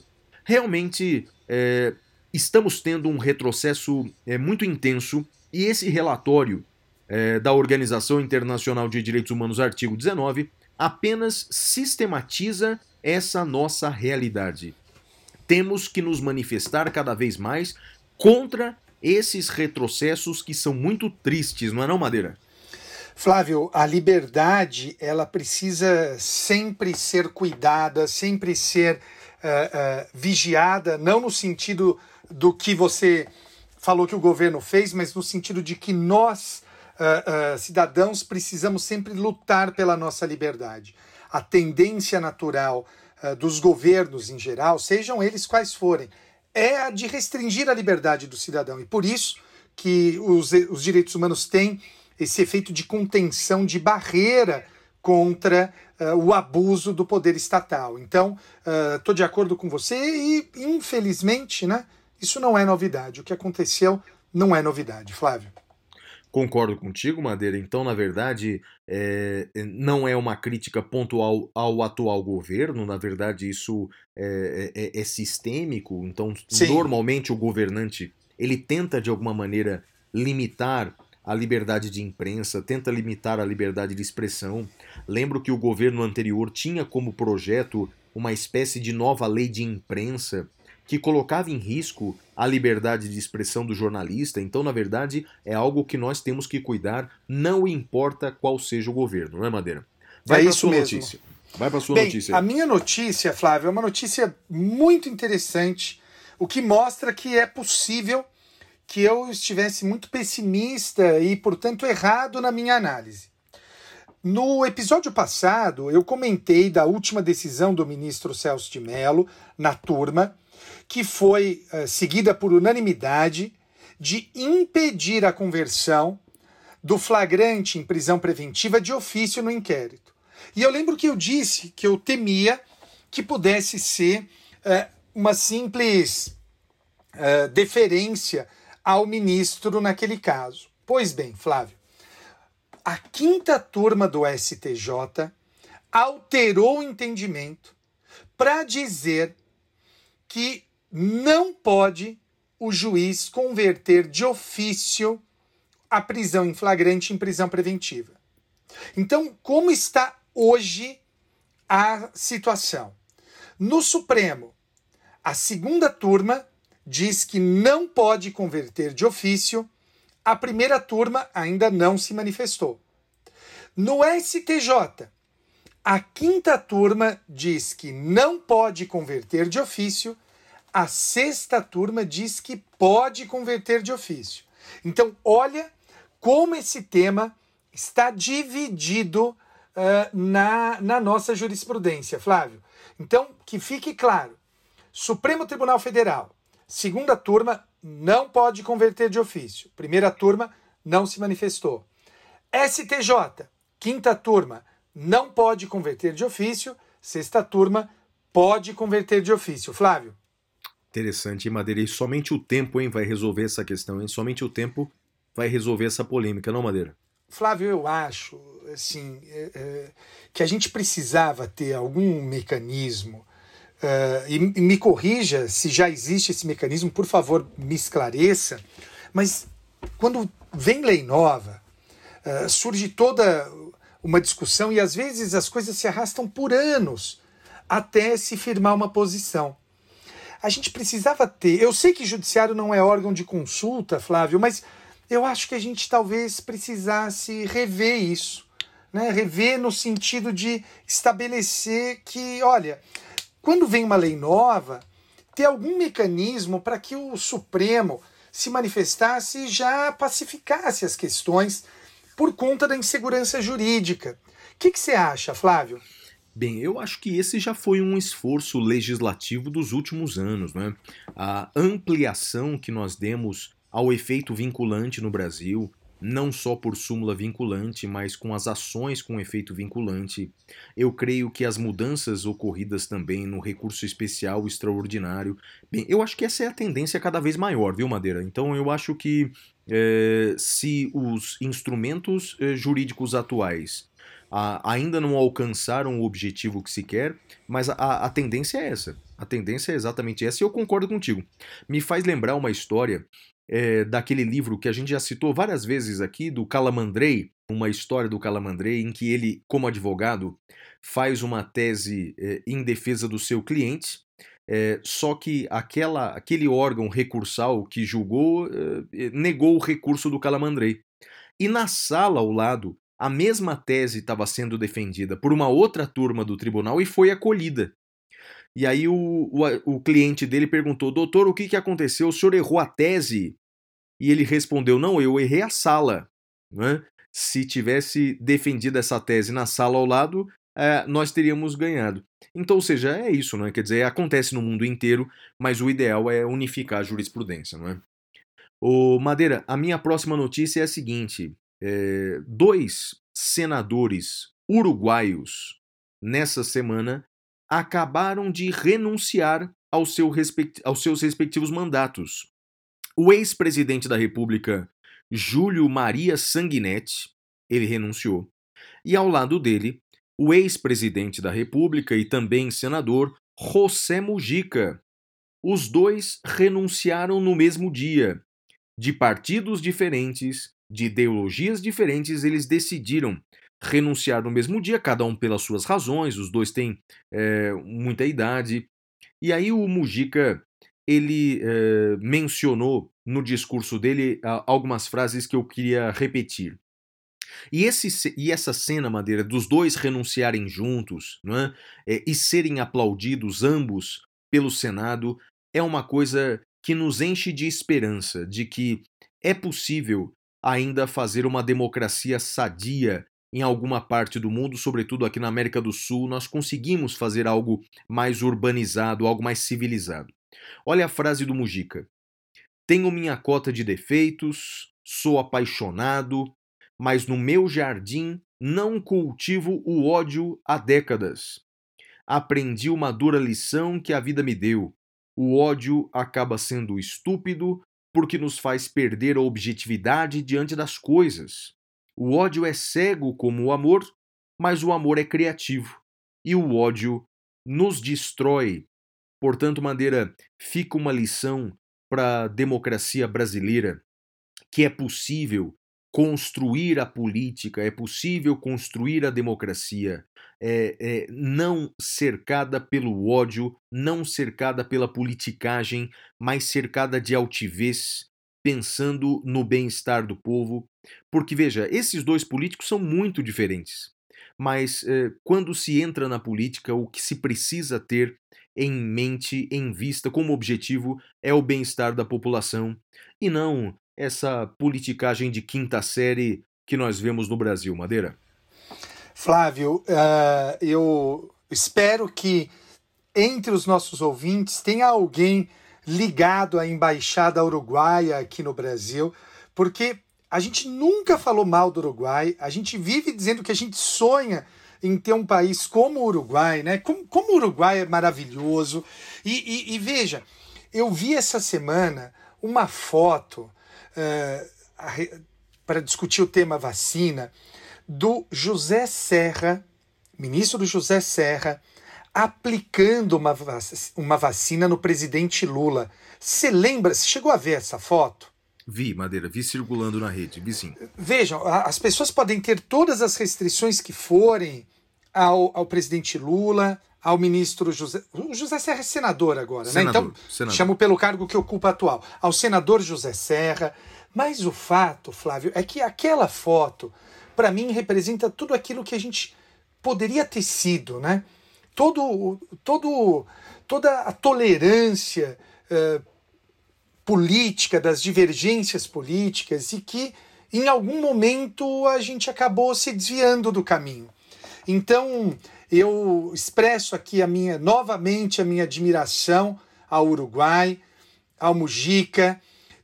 Realmente, é, estamos tendo um retrocesso é, muito intenso e esse relatório da Organização Internacional de Direitos Humanos, artigo 19, apenas sistematiza essa nossa realidade temos que nos manifestar cada vez mais contra esses retrocessos que são muito tristes, não é não, Madeira? Flávio, a liberdade ela precisa sempre ser cuidada, sempre ser uh, vigiada, não no sentido do que você falou que o governo fez, mas no sentido de que nós, uh, cidadãos, precisamos sempre lutar pela nossa liberdade. A tendência natural dos governos em geral, sejam eles quais forem, é a de restringir a liberdade do cidadão. E por isso que os, os direitos humanos têm esse efeito de contenção, de barreira contra uh, o abuso do poder estatal. Então, estou uh, de acordo com você e, infelizmente, né, isso não é novidade. O que aconteceu não é novidade, Flávio. Concordo contigo, Madeira. Então, na verdade, é, não é uma crítica pontual ao atual governo, na verdade, isso é, é, é sistêmico. Então, Sim. normalmente, o governante ele tenta de alguma maneira limitar a liberdade de imprensa, tenta limitar a liberdade de expressão. Lembro que o governo anterior tinha como projeto uma espécie de nova lei de imprensa que colocava em risco a liberdade de expressão do jornalista. Então, na verdade, é algo que nós temos que cuidar, não importa qual seja o governo, não é, Madeira? Vai é para sua mesmo. notícia. Vai para sua Bem, notícia. a minha notícia, Flávio, é uma notícia muito interessante, o que mostra que é possível que eu estivesse muito pessimista e, portanto, errado na minha análise. No episódio passado, eu comentei da última decisão do ministro Celso de Mello na turma, que foi eh, seguida por unanimidade de impedir a conversão do flagrante em prisão preventiva de ofício no inquérito. E eu lembro que eu disse que eu temia que pudesse ser eh, uma simples eh, deferência ao ministro naquele caso. Pois bem, Flávio, a quinta turma do STJ alterou o entendimento para dizer que não pode o juiz converter de ofício a prisão em flagrante em prisão preventiva. Então, como está hoje a situação? No Supremo, a segunda turma diz que não pode converter de ofício, a primeira turma ainda não se manifestou. No STJ, a quinta turma diz que não pode converter de ofício, a sexta turma diz que pode converter de ofício. Então, olha como esse tema está dividido uh, na, na nossa jurisprudência, Flávio. Então, que fique claro: Supremo Tribunal Federal, segunda turma, não pode converter de ofício. Primeira turma, não se manifestou. STJ, quinta turma, não pode converter de ofício. Sexta turma, pode converter de ofício. Flávio. Interessante, Madeira. E somente o tempo hein, vai resolver essa questão, hein? Somente o tempo vai resolver essa polêmica, não, Madeira? Flávio, eu acho assim, é, é, que a gente precisava ter algum mecanismo. Uh, e, e me corrija se já existe esse mecanismo, por favor, me esclareça. Mas quando vem lei nova, uh, surge toda uma discussão e às vezes as coisas se arrastam por anos até se firmar uma posição. A gente precisava ter. Eu sei que judiciário não é órgão de consulta, Flávio, mas eu acho que a gente talvez precisasse rever isso. Né? Rever no sentido de estabelecer que, olha, quando vem uma lei nova, ter algum mecanismo para que o Supremo se manifestasse e já pacificasse as questões por conta da insegurança jurídica. O que, você acha, Flávio? Bem, eu acho que esse já foi um esforço legislativo dos últimos anos. Né? A ampliação que nós demos ao efeito vinculante no Brasil, não só por súmula vinculante, mas com as ações com efeito vinculante. Eu creio que as mudanças ocorridas também no recurso especial extraordinário. Bem, eu acho que essa é a tendência cada vez maior, viu, Madeira? Então eu acho que é, se os instrumentos é, jurídicos atuais ainda não alcançaram o objetivo que se quer, mas a, a tendência é essa. A tendência é exatamente essa e eu concordo contigo. Me faz lembrar uma história é, daquele livro que a gente já citou várias vezes aqui, do Calamandrei, uma história do Calamandrei, em que ele, como advogado, faz uma tese é, em defesa do seu cliente, é, só que aquela, aquele órgão recursal que julgou negou o recurso do Calamandrei. E na sala ao lado, a mesma tese estava sendo defendida por uma outra turma do tribunal e foi acolhida. E aí o, o, o cliente dele perguntou: Doutor, o que, que aconteceu? O senhor errou a tese? E ele respondeu: Não, eu errei a sala. Né? Se tivesse defendido essa tese na sala ao lado, é, nós teríamos ganhado. Então, ou seja, é isso, né? Quer dizer, acontece no mundo inteiro, mas o ideal é unificar a jurisprudência, não é? Ô, Madeira, a minha próxima notícia é a seguinte: é, dois senadores uruguaios nessa semana acabaram de renunciar ao seu respect... aos seus respectivos mandatos. O ex-presidente da República, Júlio Maria Sanguinetti, ele renunciou. E ao lado dele, o ex-presidente da República e também senador, José Mujica. Os dois renunciaram no mesmo dia, de partidos diferentes, de ideologias diferentes, eles decidiram renunciar no mesmo dia, cada um pelas suas razões, os dois têm é, muita idade. E aí o Mujica ele é, mencionou no discurso dele algumas frases que eu queria repetir. E, esse, e essa cena, Madeira, dos dois renunciarem juntos é? É, e serem aplaudidos ambos pelo Senado, é uma coisa que nos enche de esperança de que é possível ainda fazer uma democracia sadia em alguma parte do mundo, sobretudo aqui na América do Sul, nós conseguimos fazer algo mais urbanizado, algo mais civilizado. Olha a frase do Mujica: Tenho minha cota de defeitos, sou apaixonado, mas no meu jardim não cultivo o ódio há décadas. Aprendi uma dura lição que a vida me deu. O ódio acaba sendo estúpido porque nos faz perder a objetividade diante das coisas. O ódio é cego como o amor, mas o amor é criativo. E o ódio nos destrói. Portanto, Madeira, fica uma lição para a democracia brasileira que é possível construir a política, é possível construir a democracia, é, é, não cercada pelo ódio, não cercada pela politicagem, mas cercada de altivez, pensando no bem-estar do povo. Porque, veja, esses dois políticos são muito diferentes. Mas é, quando se entra na política, o que se precisa ter em mente, em vista, como objetivo, é o bem-estar da população e não essa politicagem de quinta série que nós vemos no Brasil, Madeira? Flávio, uh, eu espero que entre os nossos ouvintes tenha alguém ligado à embaixada uruguaia aqui no Brasil, porque a gente nunca falou mal do Uruguai, a gente vive dizendo que a gente sonha em ter um país como o Uruguai, né? Como, como o Uruguai é maravilhoso. E, e, e veja, eu vi essa semana uma foto uh, para discutir o tema vacina do José Serra, ministro José Serra, aplicando uma, vac uma vacina no presidente Lula. Você lembra? Você chegou a ver essa foto? Vi, Madeira, vi circulando na rede, vi sim. Vejam, as pessoas podem ter todas as restrições que forem ao, ao presidente Lula, ao ministro José. O José Serra é senador agora, senador, né? Então, senador. chamo pelo cargo que ocupa atual. Ao senador José Serra. Mas o fato, Flávio, é que aquela foto, para mim, representa tudo aquilo que a gente poderia ter sido, né? Todo, todo, toda a tolerância uh, política, das divergências políticas, e que em algum momento a gente acabou se desviando do caminho. Então, eu expresso aqui a minha novamente a minha admiração ao Uruguai, ao Mujica.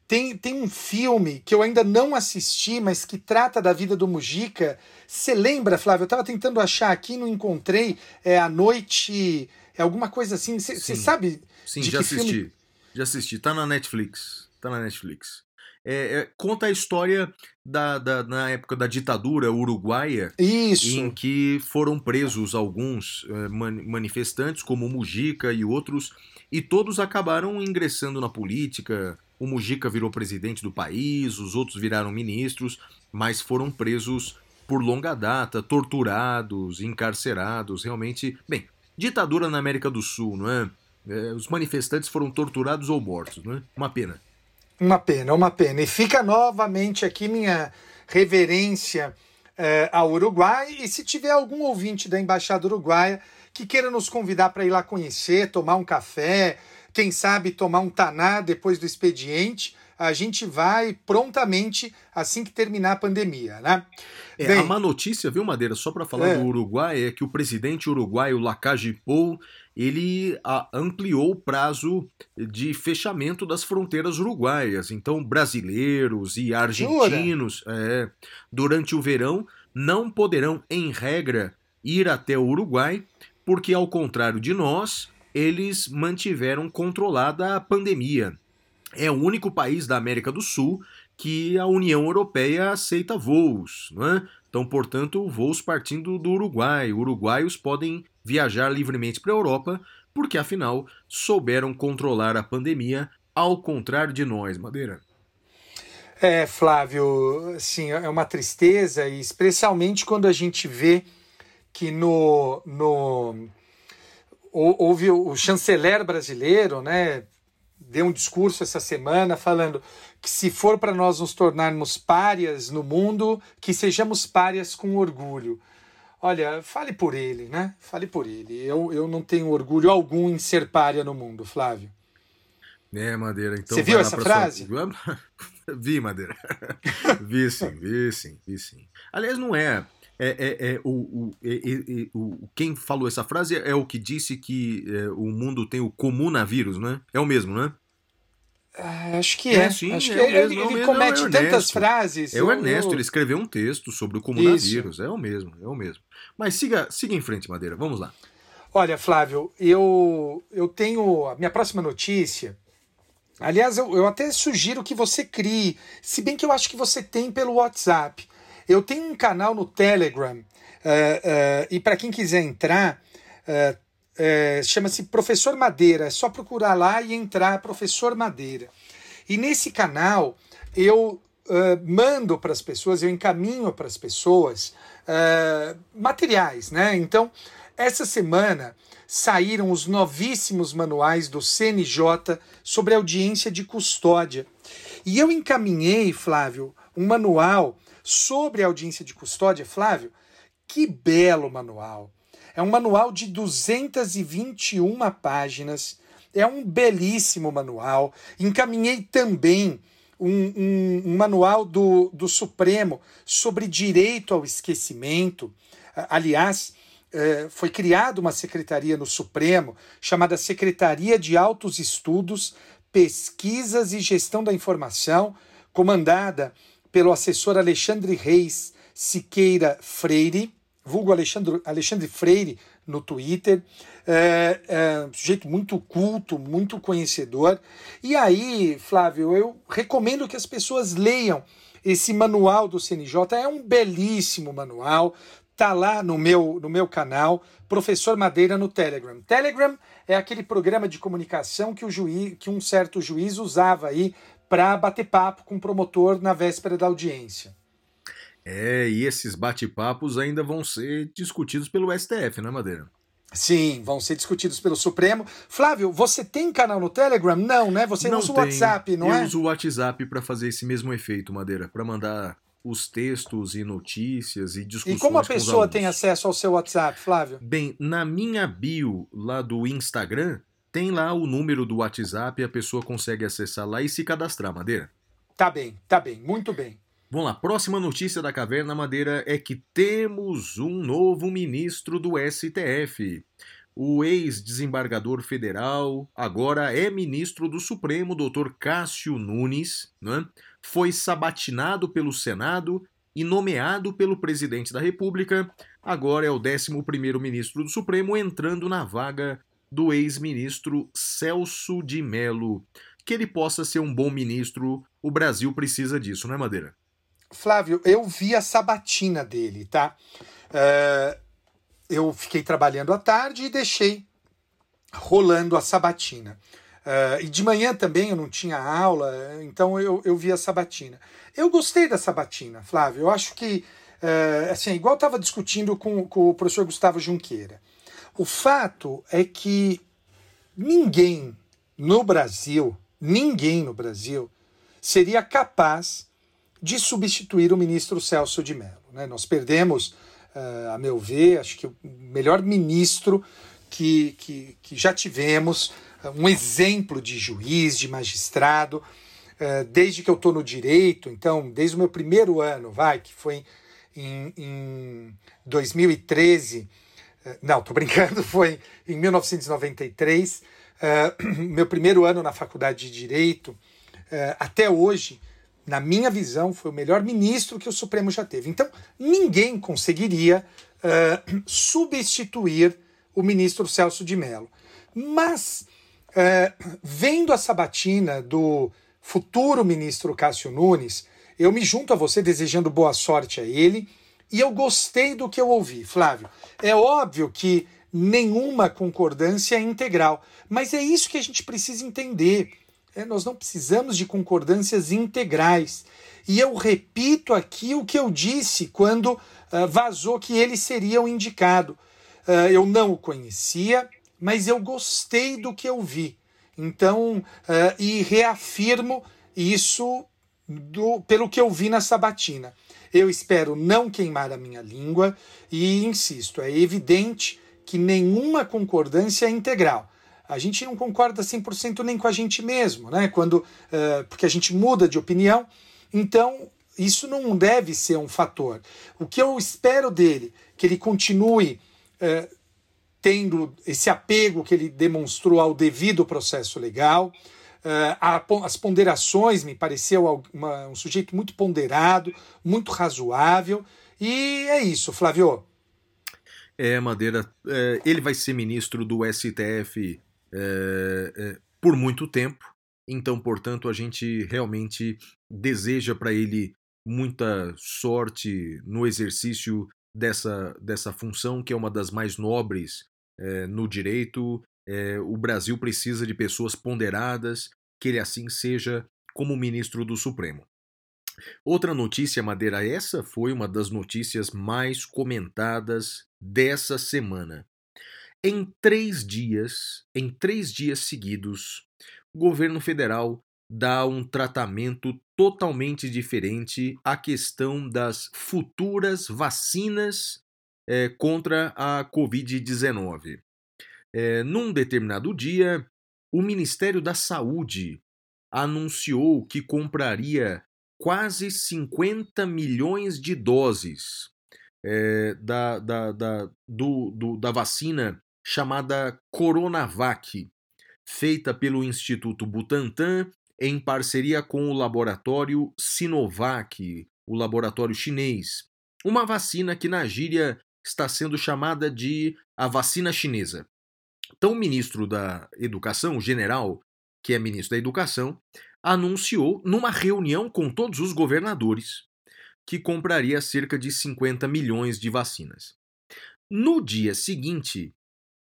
Tem, tem um filme que eu ainda não assisti, mas que trata da vida do Mujica. Você lembra, Flávio? Eu estava tentando achar aqui, não encontrei. É a noite. É alguma coisa assim. Você sabe? Sim, já assisti. Filme... Já assisti. Tá na Netflix. Tá na Netflix é, é, conta a história da, da, na época da ditadura uruguaia, Isso. em que foram presos alguns é, manifestantes, como o Mujica e outros, e todos acabaram ingressando na política. O Mujica virou presidente do país, os outros viraram ministros, mas foram presos por longa data, torturados, encarcerados, realmente. Bem, ditadura na América do Sul, não é? É os manifestantes foram torturados ou mortos, não é? Uma pena. Uma pena, uma pena. E fica novamente aqui minha reverência eh, ao Uruguai. E se tiver algum ouvinte da Embaixada Uruguaia que queira nos convidar para ir lá conhecer, tomar um café, quem sabe tomar um taná depois do expediente, a gente vai prontamente assim que terminar a pandemia, né? É, Bem, a má notícia, viu, Madeira, só para falar é. do Uruguai, é que o presidente uruguaio Lacage Pou ele ampliou o prazo de fechamento das fronteiras uruguaias. Então, brasileiros e argentinos, é, durante o verão, não poderão, em regra, ir até o Uruguai, porque, ao contrário de nós, eles mantiveram controlada a pandemia. É o único país da América do Sul que a União Europeia aceita voos. Não é? Então, portanto, voos partindo do Uruguai. Uruguaios podem viajar livremente para a Europa, porque afinal souberam controlar a pandemia, ao contrário de nós, Madeira. É, Flávio, assim, é uma tristeza, e especialmente quando a gente vê que no, no houve o chanceler brasileiro, né, deu um discurso essa semana falando que se for para nós nos tornarmos párias no mundo, que sejamos párias com orgulho. Olha, fale por ele, né? Fale por ele. Eu, eu não tenho orgulho algum em ser pária no mundo, Flávio. É, Madeira, então. Você viu essa frase? <laughs> Sua... vi, Madeira. <laughs> vi sim, vi sim, vi sim. Aliás, não é. É, é, é, o, o, é, é, o, quem falou essa frase é o que disse que é, o mundo tem o comunavírus, né? É o mesmo, né? Ah, acho que é. é sim, acho que é ele, ele é comete é tantas frases. É o Ernesto, eu... ele escreveu um texto sobre o comunavírus. Isso. É o mesmo, é o mesmo. Mas siga, siga em frente, Madeira. Vamos lá. Olha, Flávio, eu, eu tenho a minha próxima notícia. Aliás, eu, eu até sugiro que você crie, se bem que eu acho que você tem pelo WhatsApp. Eu tenho um canal no Telegram, uh, uh, e para quem quiser entrar, uh, chama-se Professor Madeira. É só procurar lá e entrar Professor Madeira. E nesse canal eu mando para as pessoas, eu encaminho para as pessoas materiais, né? Então, essa semana saíram os novíssimos manuais do CNJ sobre audiência de custódia. E eu encaminhei, Flávio, um manual sobre audiência de custódia, Flávio, que belo manual. É um manual de 221 páginas, é um belíssimo manual. Encaminhei também um, um, um manual do, do Supremo sobre direito ao esquecimento. Aliás, é, foi criada uma secretaria no Supremo chamada Secretaria de Altos Estudos, Pesquisas e Gestão da Informação, comandada pelo assessor Alexandre Reis Siqueira Freire, vulgo Alexandre, Alexandre Freire no Twitter, é, é, sujeito muito culto, muito conhecedor. E aí, Flávio, eu recomendo que as pessoas leiam esse manual do CNJ, é um belíssimo manual, tá lá no meu, no meu canal, Professor Madeira no Telegram. Telegram é aquele programa de comunicação que, o juiz, que um certo juiz usava aí para bater papo com o promotor na véspera da audiência. É, e esses bate-papos ainda vão ser discutidos pelo STF, né, Madeira? Sim, vão ser discutidos pelo Supremo. Flávio, você tem canal no Telegram? Não, né? Você não usa o WhatsApp, não Eu é? Eu uso o WhatsApp para fazer esse mesmo efeito, Madeira, para mandar os textos e notícias e discussões. E como a pessoa tem acesso ao seu WhatsApp, Flávio? Bem, na minha bio lá do Instagram, tem lá o número do WhatsApp e a pessoa consegue acessar lá e se cadastrar, Madeira. Tá bem, tá bem, muito bem. Vamos lá, próxima notícia da Caverna Madeira é que temos um novo ministro do STF. O ex-desembargador federal, agora é ministro do Supremo, Dr. Cássio Nunes, né? foi sabatinado pelo Senado e nomeado pelo presidente da República. Agora é o 11 ministro do Supremo, entrando na vaga do ex-ministro Celso de Mello. Que ele possa ser um bom ministro, o Brasil precisa disso, não é, Madeira? Flávio, eu vi a sabatina dele, tá? Uh, eu fiquei trabalhando à tarde e deixei rolando a sabatina. Uh, e de manhã também eu não tinha aula, então eu, eu vi a sabatina. Eu gostei da sabatina, Flávio. Eu acho que, uh, assim, igual estava discutindo com, com o professor Gustavo Junqueira. O fato é que ninguém no Brasil, ninguém no Brasil, seria capaz de substituir o ministro Celso de Mello. Né? Nós perdemos, uh, a meu ver, acho que o melhor ministro que, que, que já tivemos, um exemplo de juiz, de magistrado, uh, desde que eu estou no direito, então, desde o meu primeiro ano, vai, que foi em, em 2013 é, não, tô brincando, <laughs> foi em 1993, uh, é, meu primeiro ano na faculdade de Direito, até hoje, na minha visão, foi o melhor ministro que o Supremo já teve. Então, ninguém conseguiria uh, <clears throat> substituir o ministro Celso de Mello. Mas, vendo a sabatina do futuro ministro Cássio Nunes, eu me junto a você desejando boa sorte a ele e eu gostei do que eu ouvi, Flávio. É óbvio que nenhuma concordância é integral, mas é isso que a gente precisa entender. É, nós não precisamos de concordâncias integrais. E eu repito aqui o que eu disse quando uh, vazou que ele seria o indicado. Uh, eu não o conhecia, mas eu gostei do que eu vi. Então, uh, e reafirmo isso do, pelo que eu vi na sabatina. Eu espero não queimar a minha língua e insisto, é evidente que nenhuma concordância é integral. A gente não concorda 100% nem com a gente mesmo, né? Quando, uh, porque a gente muda de opinião. Então, isso não deve ser um fator. O que eu espero dele, que ele continue uh, tendo esse apego que ele demonstrou ao devido processo legal, uh, as ponderações, me pareceu uma, um sujeito muito ponderado, muito razoável, e é isso, Flávio. É, Madeira, ele vai ser ministro do STF é, é, por muito tempo. Então, portanto, a gente realmente deseja para ele muita sorte no exercício dessa, dessa função, que é uma das mais nobres é, no direito. É, o Brasil precisa de pessoas ponderadas, que ele assim seja como ministro do Supremo. Outra notícia, Madeira, essa foi uma das notícias mais comentadas dessa semana. Em três dias, em três dias seguidos, o governo federal dá um tratamento totalmente diferente à questão das futuras vacinas é, contra a Covid-19. É, num determinado dia, o Ministério da Saúde anunciou que compraria quase 50 milhões de doses é, da, da, da, do, do, da vacina chamada Coronavac, feita pelo Instituto Butantan em parceria com o laboratório Sinovac, o laboratório chinês. Uma vacina que na gíria está sendo chamada de a vacina chinesa. Então, o ministro da Educação, o general, que é ministro da Educação, anunciou numa reunião com todos os governadores que compraria cerca de 50 milhões de vacinas. No dia seguinte,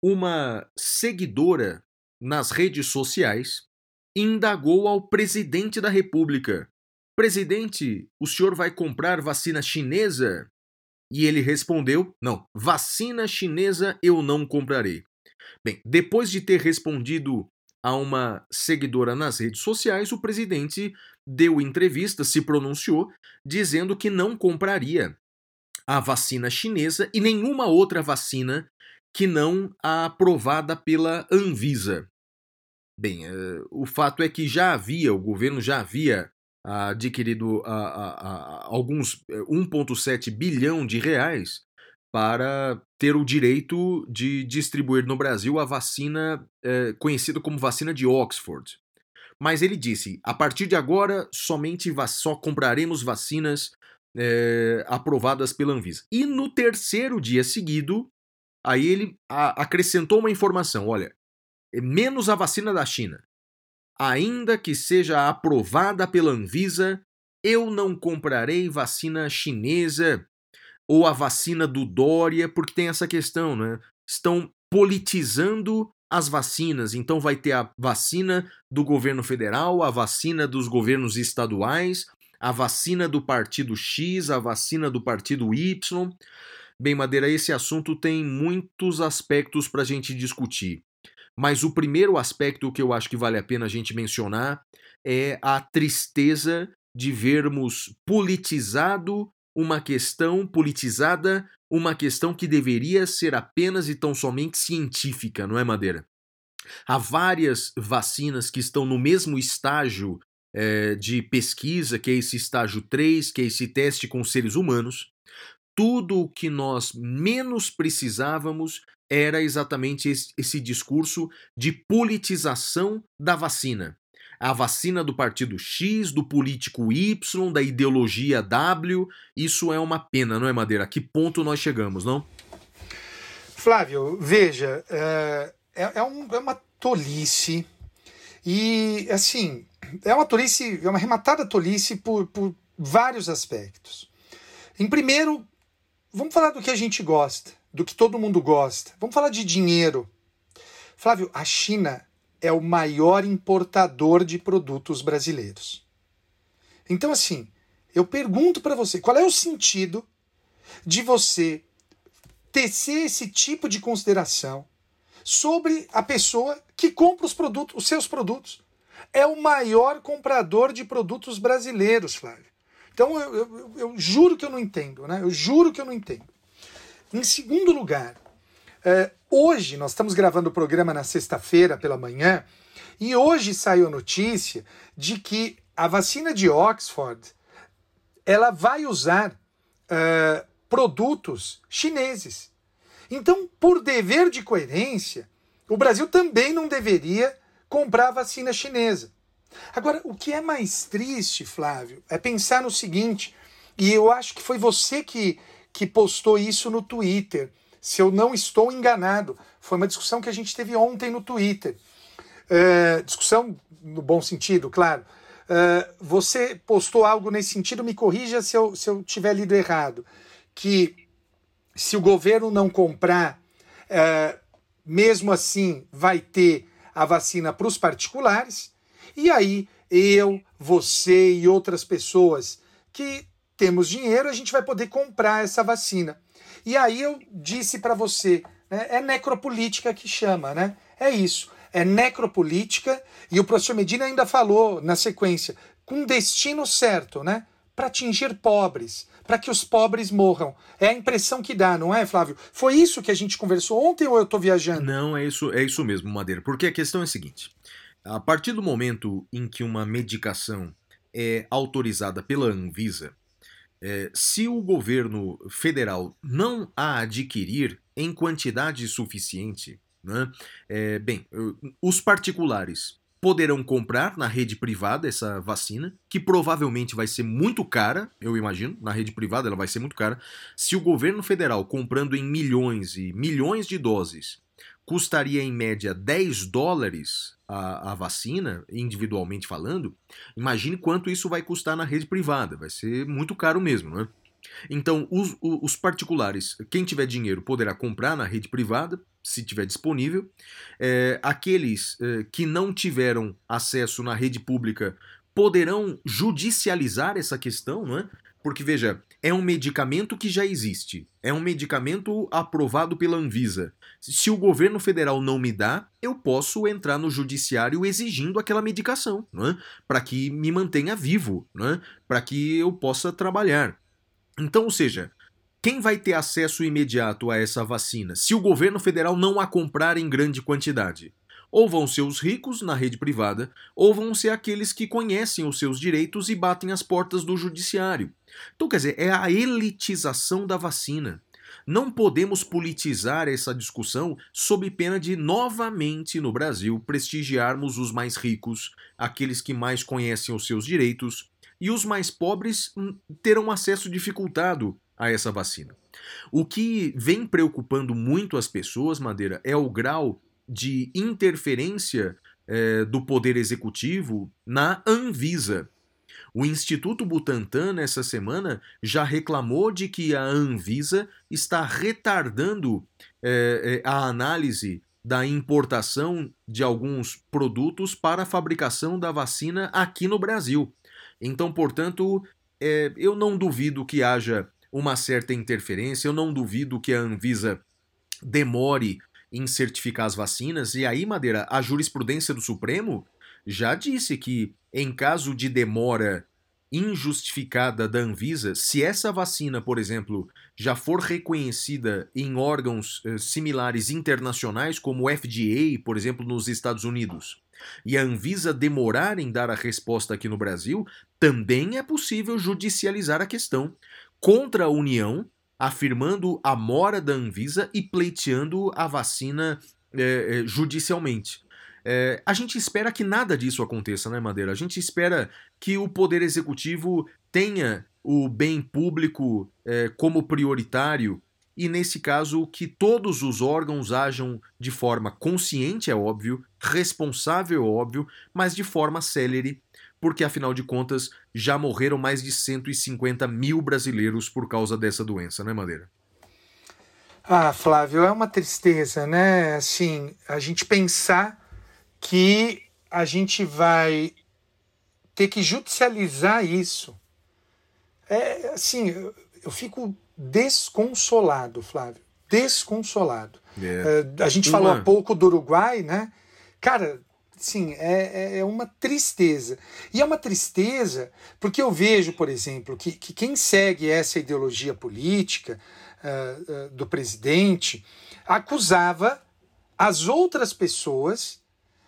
uma seguidora nas redes sociais indagou ao presidente da República: Presidente, o senhor vai comprar vacina chinesa? E ele respondeu: Não, vacina chinesa eu não comprarei. Bem, depois de ter respondido a uma seguidora nas redes sociais, o presidente deu entrevista, se pronunciou, dizendo que não compraria a vacina chinesa e nenhuma outra vacina que não a aprovada pela Anvisa. Bem, uh, o fato é que já havia, o governo já havia adquirido uh, alguns 1,7 bilhão de reais para ter o direito de distribuir no Brasil a vacina eh, conhecida como vacina de Oxford. Mas ele disse: a partir de agora, somente só compraremos vacinas eh, aprovadas pela Anvisa. E no terceiro dia seguido, Aí ele acrescentou uma informação: olha, é menos a vacina da China. Ainda que seja aprovada pela Anvisa, eu não comprarei vacina chinesa ou a vacina do Dória, porque tem essa questão, né? Estão politizando as vacinas. Então vai ter a vacina do governo federal, a vacina dos governos estaduais, a vacina do partido X, a vacina do partido Y. Bem, Madeira, esse assunto tem muitos aspectos para a gente discutir. Mas o primeiro aspecto que eu acho que vale a pena a gente mencionar é a tristeza de vermos politizado uma questão politizada, uma questão que deveria ser apenas e tão somente científica, não é, Madeira? Há várias vacinas que estão no mesmo estágio é, de pesquisa, que é esse estágio 3, que é esse teste com seres humanos, tudo o que nós menos precisávamos era exatamente esse, discurso de politização da vacina. A vacina do partido X, do político Y, da ideologia W, isso é uma pena, não é, Madeira? A que ponto nós chegamos, não? Flávio, veja, é, é, é, um, é uma tolice. E, assim, é uma tolice, é uma rematada tolice por, por vários aspectos. Em primeiro, Vamos falar do que a gente gosta, do que todo mundo gosta. Vamos falar de dinheiro. Flávio, a China é o maior importador de produtos brasileiros. Então, assim, eu pergunto para você, qual é o sentido de você tecer esse tipo de consideração sobre a pessoa que compra os produtos, os seus produtos? É o maior comprador de produtos brasileiros, Flávio. Então eu, eu, eu juro que eu não entendo, né? Eu juro que eu não entendo. Em segundo lugar, é, hoje nós estamos gravando o programa na sexta-feira pela manhã e hoje saiu a notícia de que a vacina de Oxford ela vai usar uh, produtos chineses. Então, por dever de coerência, o Brasil também não deveria comprar vacina chinesa. Agora, o que é mais triste, Flávio, é pensar no seguinte, e eu acho que foi você que, que postou isso no Twitter, se eu não estou enganado. Foi uma discussão que a gente teve ontem no Twitter. Uh, discussão no bom sentido, claro. Uh, você postou algo nesse sentido, me corrija se eu, se eu tiver lido errado. Que se o governo não comprar, uh, mesmo assim vai ter a vacina para os particulares, e aí eu, você e outras pessoas que temos dinheiro, a gente vai poder comprar essa vacina. E aí eu disse para você, né, é necropolítica que chama, né? É isso é necropolítica, e o professor Medina ainda falou na sequência, com destino certo, né? Para atingir pobres, para que os pobres morram. É a impressão que dá, não é, Flávio? Foi isso que a gente conversou ontem ou eu estou viajando? Não, é isso, é isso mesmo, Madeira. Porque a questão é a seguinte: a partir do momento em que uma medicação é autorizada pela Anvisa, é, se o governo federal não a adquirir em quantidade suficiente, né? É, bem, os particulares poderão comprar na rede privada essa vacina, que provavelmente vai ser muito cara, eu imagino, na rede privada ela vai ser muito cara. Se o governo federal comprando em milhões e milhões de doses custaria em média 10 dólares a, a vacina, individualmente falando, imagine quanto isso vai custar na rede privada, vai ser muito caro mesmo, né? Então, os, os particulares, quem tiver dinheiro, poderá comprar na rede privada, se tiver disponível. É, aqueles é, que não tiveram acesso na rede pública poderão judicializar essa questão, não é? Porque, veja, é um medicamento que já existe, é um medicamento aprovado pela Anvisa. Se o governo federal não me dá, eu posso entrar no judiciário exigindo aquela medicação, não é? para que me mantenha vivo, não é? para que eu possa trabalhar. Então, ou seja, quem vai ter acesso imediato a essa vacina se o governo federal não a comprar em grande quantidade? Ou vão ser os ricos na rede privada, ou vão ser aqueles que conhecem os seus direitos e batem as portas do judiciário. Então, quer dizer, é a elitização da vacina. Não podemos politizar essa discussão sob pena de, novamente no Brasil, prestigiarmos os mais ricos, aqueles que mais conhecem os seus direitos, e os mais pobres hum, terão acesso dificultado a essa vacina. O que vem preocupando muito as pessoas, Madeira, é o grau de interferência é, do Poder Executivo na Anvisa. O Instituto Butantan, nessa semana, já reclamou de que a Anvisa está retardando é, a análise da importação de alguns produtos para a fabricação da vacina aqui no Brasil. Então, portanto, é, eu não duvido que haja uma certa interferência, eu não duvido que a Anvisa demore em certificar as vacinas, e aí, Madeira, a jurisprudência do Supremo já disse que, em caso de demora injustificada da Anvisa, se essa vacina, por exemplo, já for reconhecida em órgãos eh, similares internacionais, como o FDA, por exemplo, nos Estados Unidos, e a Anvisa demorar em dar a resposta aqui no Brasil, também é possível judicializar a questão. Contra a União, afirmando a mora da Anvisa e pleiteando a vacina é, judicialmente. É, a gente espera que nada disso aconteça, né, Madeira? A gente espera que o Poder Executivo tenha o bem público é, como prioritário e, nesse caso, que todos os órgãos ajam de forma consciente, é óbvio, responsável, é óbvio, mas de forma célere, porque, afinal de contas, já morreram mais de 150 mil brasileiros por causa dessa doença, né, Madeira? Ah, Flávio, é uma tristeza, né? Assim, a gente pensar que a gente vai ter que judicializar isso. É assim, eu, eu fico desconsolado, Flávio. Desconsolado. É. Uh, a gente Uma- falou há pouco do Uruguai, né? Cara, sim, é, é- é uma tristeza. E é uma tristeza porque eu vejo, por exemplo, que, que quem segue essa ideologia política uh, uh, do presidente acusava as outras pessoas,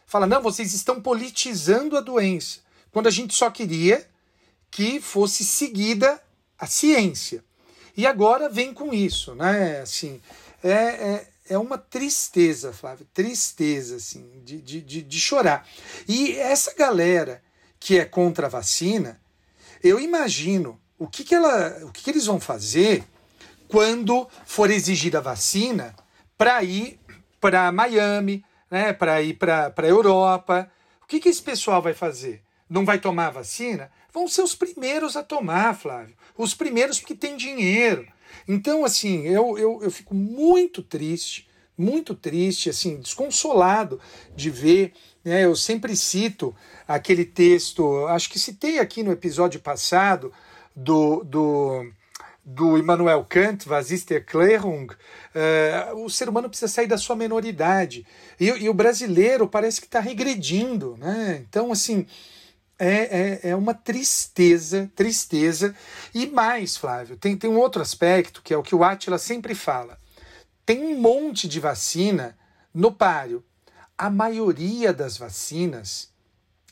fala, não, vocês estão politizando a doença, quando a gente só queria que fosse seguida a ciência. E agora vem com isso, né? Assim, é, é, é uma tristeza, Flávio, tristeza, assim, de, de, de, de chorar. E essa galera que é contra a vacina, eu imagino o que, que, ela, o que, que eles vão fazer quando for exigida a vacina para ir para Miami, né, para ir para a Europa. O que, que esse pessoal vai fazer? Não vai tomar a vacina? Vão ser os primeiros a tomar, Flávio. Os primeiros porque tem dinheiro. Então, assim, eu, eu, eu fico muito triste, muito triste, assim, desconsolado de ver. Né, eu sempre cito aquele texto, acho que citei aqui no episódio passado, do, do, do Immanuel Kant, Was ist Erklärung? Uh, o ser humano precisa sair da sua menoridade. E, e o brasileiro parece que está regredindo. Né? Então, assim, é, é, é, uma tristeza, tristeza. E mais, Flávio, tem, tem um outro aspecto que é o que o Atila sempre fala. Tem um monte de vacina no páreo. A maioria das vacinas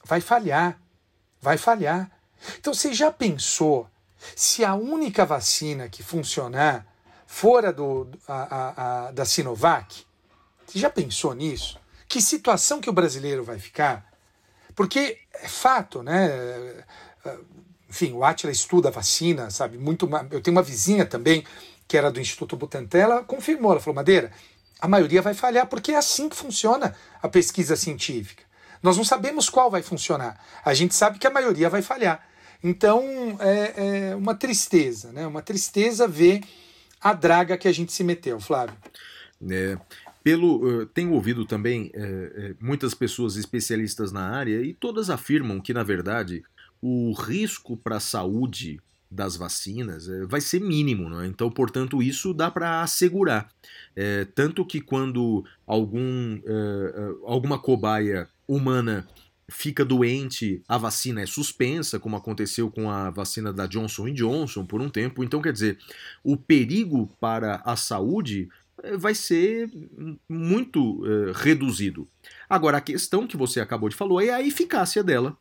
vai falhar. Vai falhar. Então você já pensou se a única vacina que funcionar for a, do, a, a, a da Sinovac? Você já pensou nisso? Que situação que o brasileiro vai ficar? Porque é fato, né? Enfim, o Atila estuda a vacina, sabe? Muito. Eu tenho uma vizinha também que era do Instituto Butantan, ela confirmou, ela falou, Madeira, a maioria vai falhar, porque é assim que funciona a pesquisa científica. Nós não sabemos qual vai funcionar. A gente sabe que a maioria vai falhar. Então é, é uma tristeza, né? Uma tristeza ver a draga que a gente se meteu, Flávio. É, pelo, uh, tenho ouvido também uh, muitas pessoas especialistas na área e todas afirmam que, na verdade, o risco para a saúde das vacinas uh, vai ser mínimo, não é? então, portanto, isso dá para assegurar. Tanto que quando algum, alguma cobaia humana fica doente, a vacina é suspensa, como aconteceu com a vacina da Johnson Johnson por um tempo. Então, quer dizer, o perigo para a saúde vai ser muito uh, reduzido. Agora, a questão que você acabou de falar é a eficácia dela.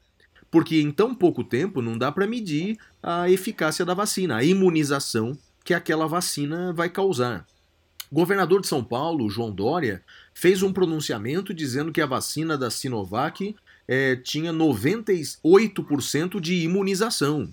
Porque em tão pouco tempo não dá para medir a eficácia da vacina, a imunização que aquela vacina vai causar. O governador de São Paulo, João Dória, fez um pronunciamento dizendo que a vacina da Sinovac é, tinha 98% de imunização.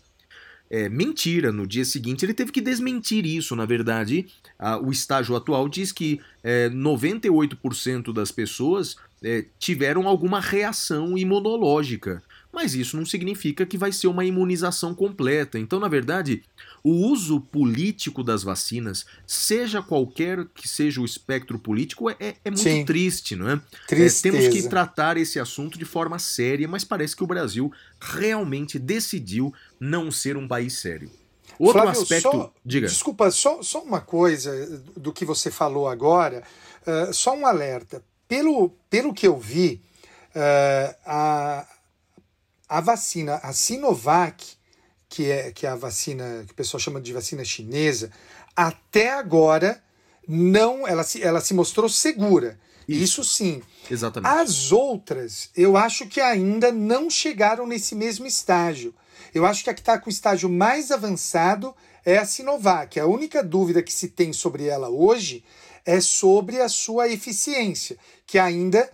É, mentira, no dia seguinte ele teve que desmentir isso. Na verdade, a, o estágio atual diz que é, 98% das pessoas é, tiveram alguma reação imunológica. Mas isso não significa que vai ser uma imunização completa. Então, na verdade, o uso político das vacinas, seja qualquer que seja o espectro político, é, é muito Sim. triste, não é? Tristeza. temos que tratar esse assunto de forma séria, mas parece que o Brasil realmente decidiu não ser um país sério. Outro Flávio, aspecto. só- diga. Desculpa, só, só uma coisa do que você falou agora, uh, só um alerta. Pelo, pelo que eu vi, uh, a, a vacina, a Sinovac, que é, que é a vacina que o pessoal chama de vacina chinesa, até agora não, ela se, ela se mostrou segura. Isso sim. Exatamente. As outras, eu acho que ainda não chegaram nesse mesmo estágio. Eu acho que a que está com o estágio mais avançado é a Sinovac. A única dúvida que se tem sobre ela hoje é sobre a sua eficiência, que ainda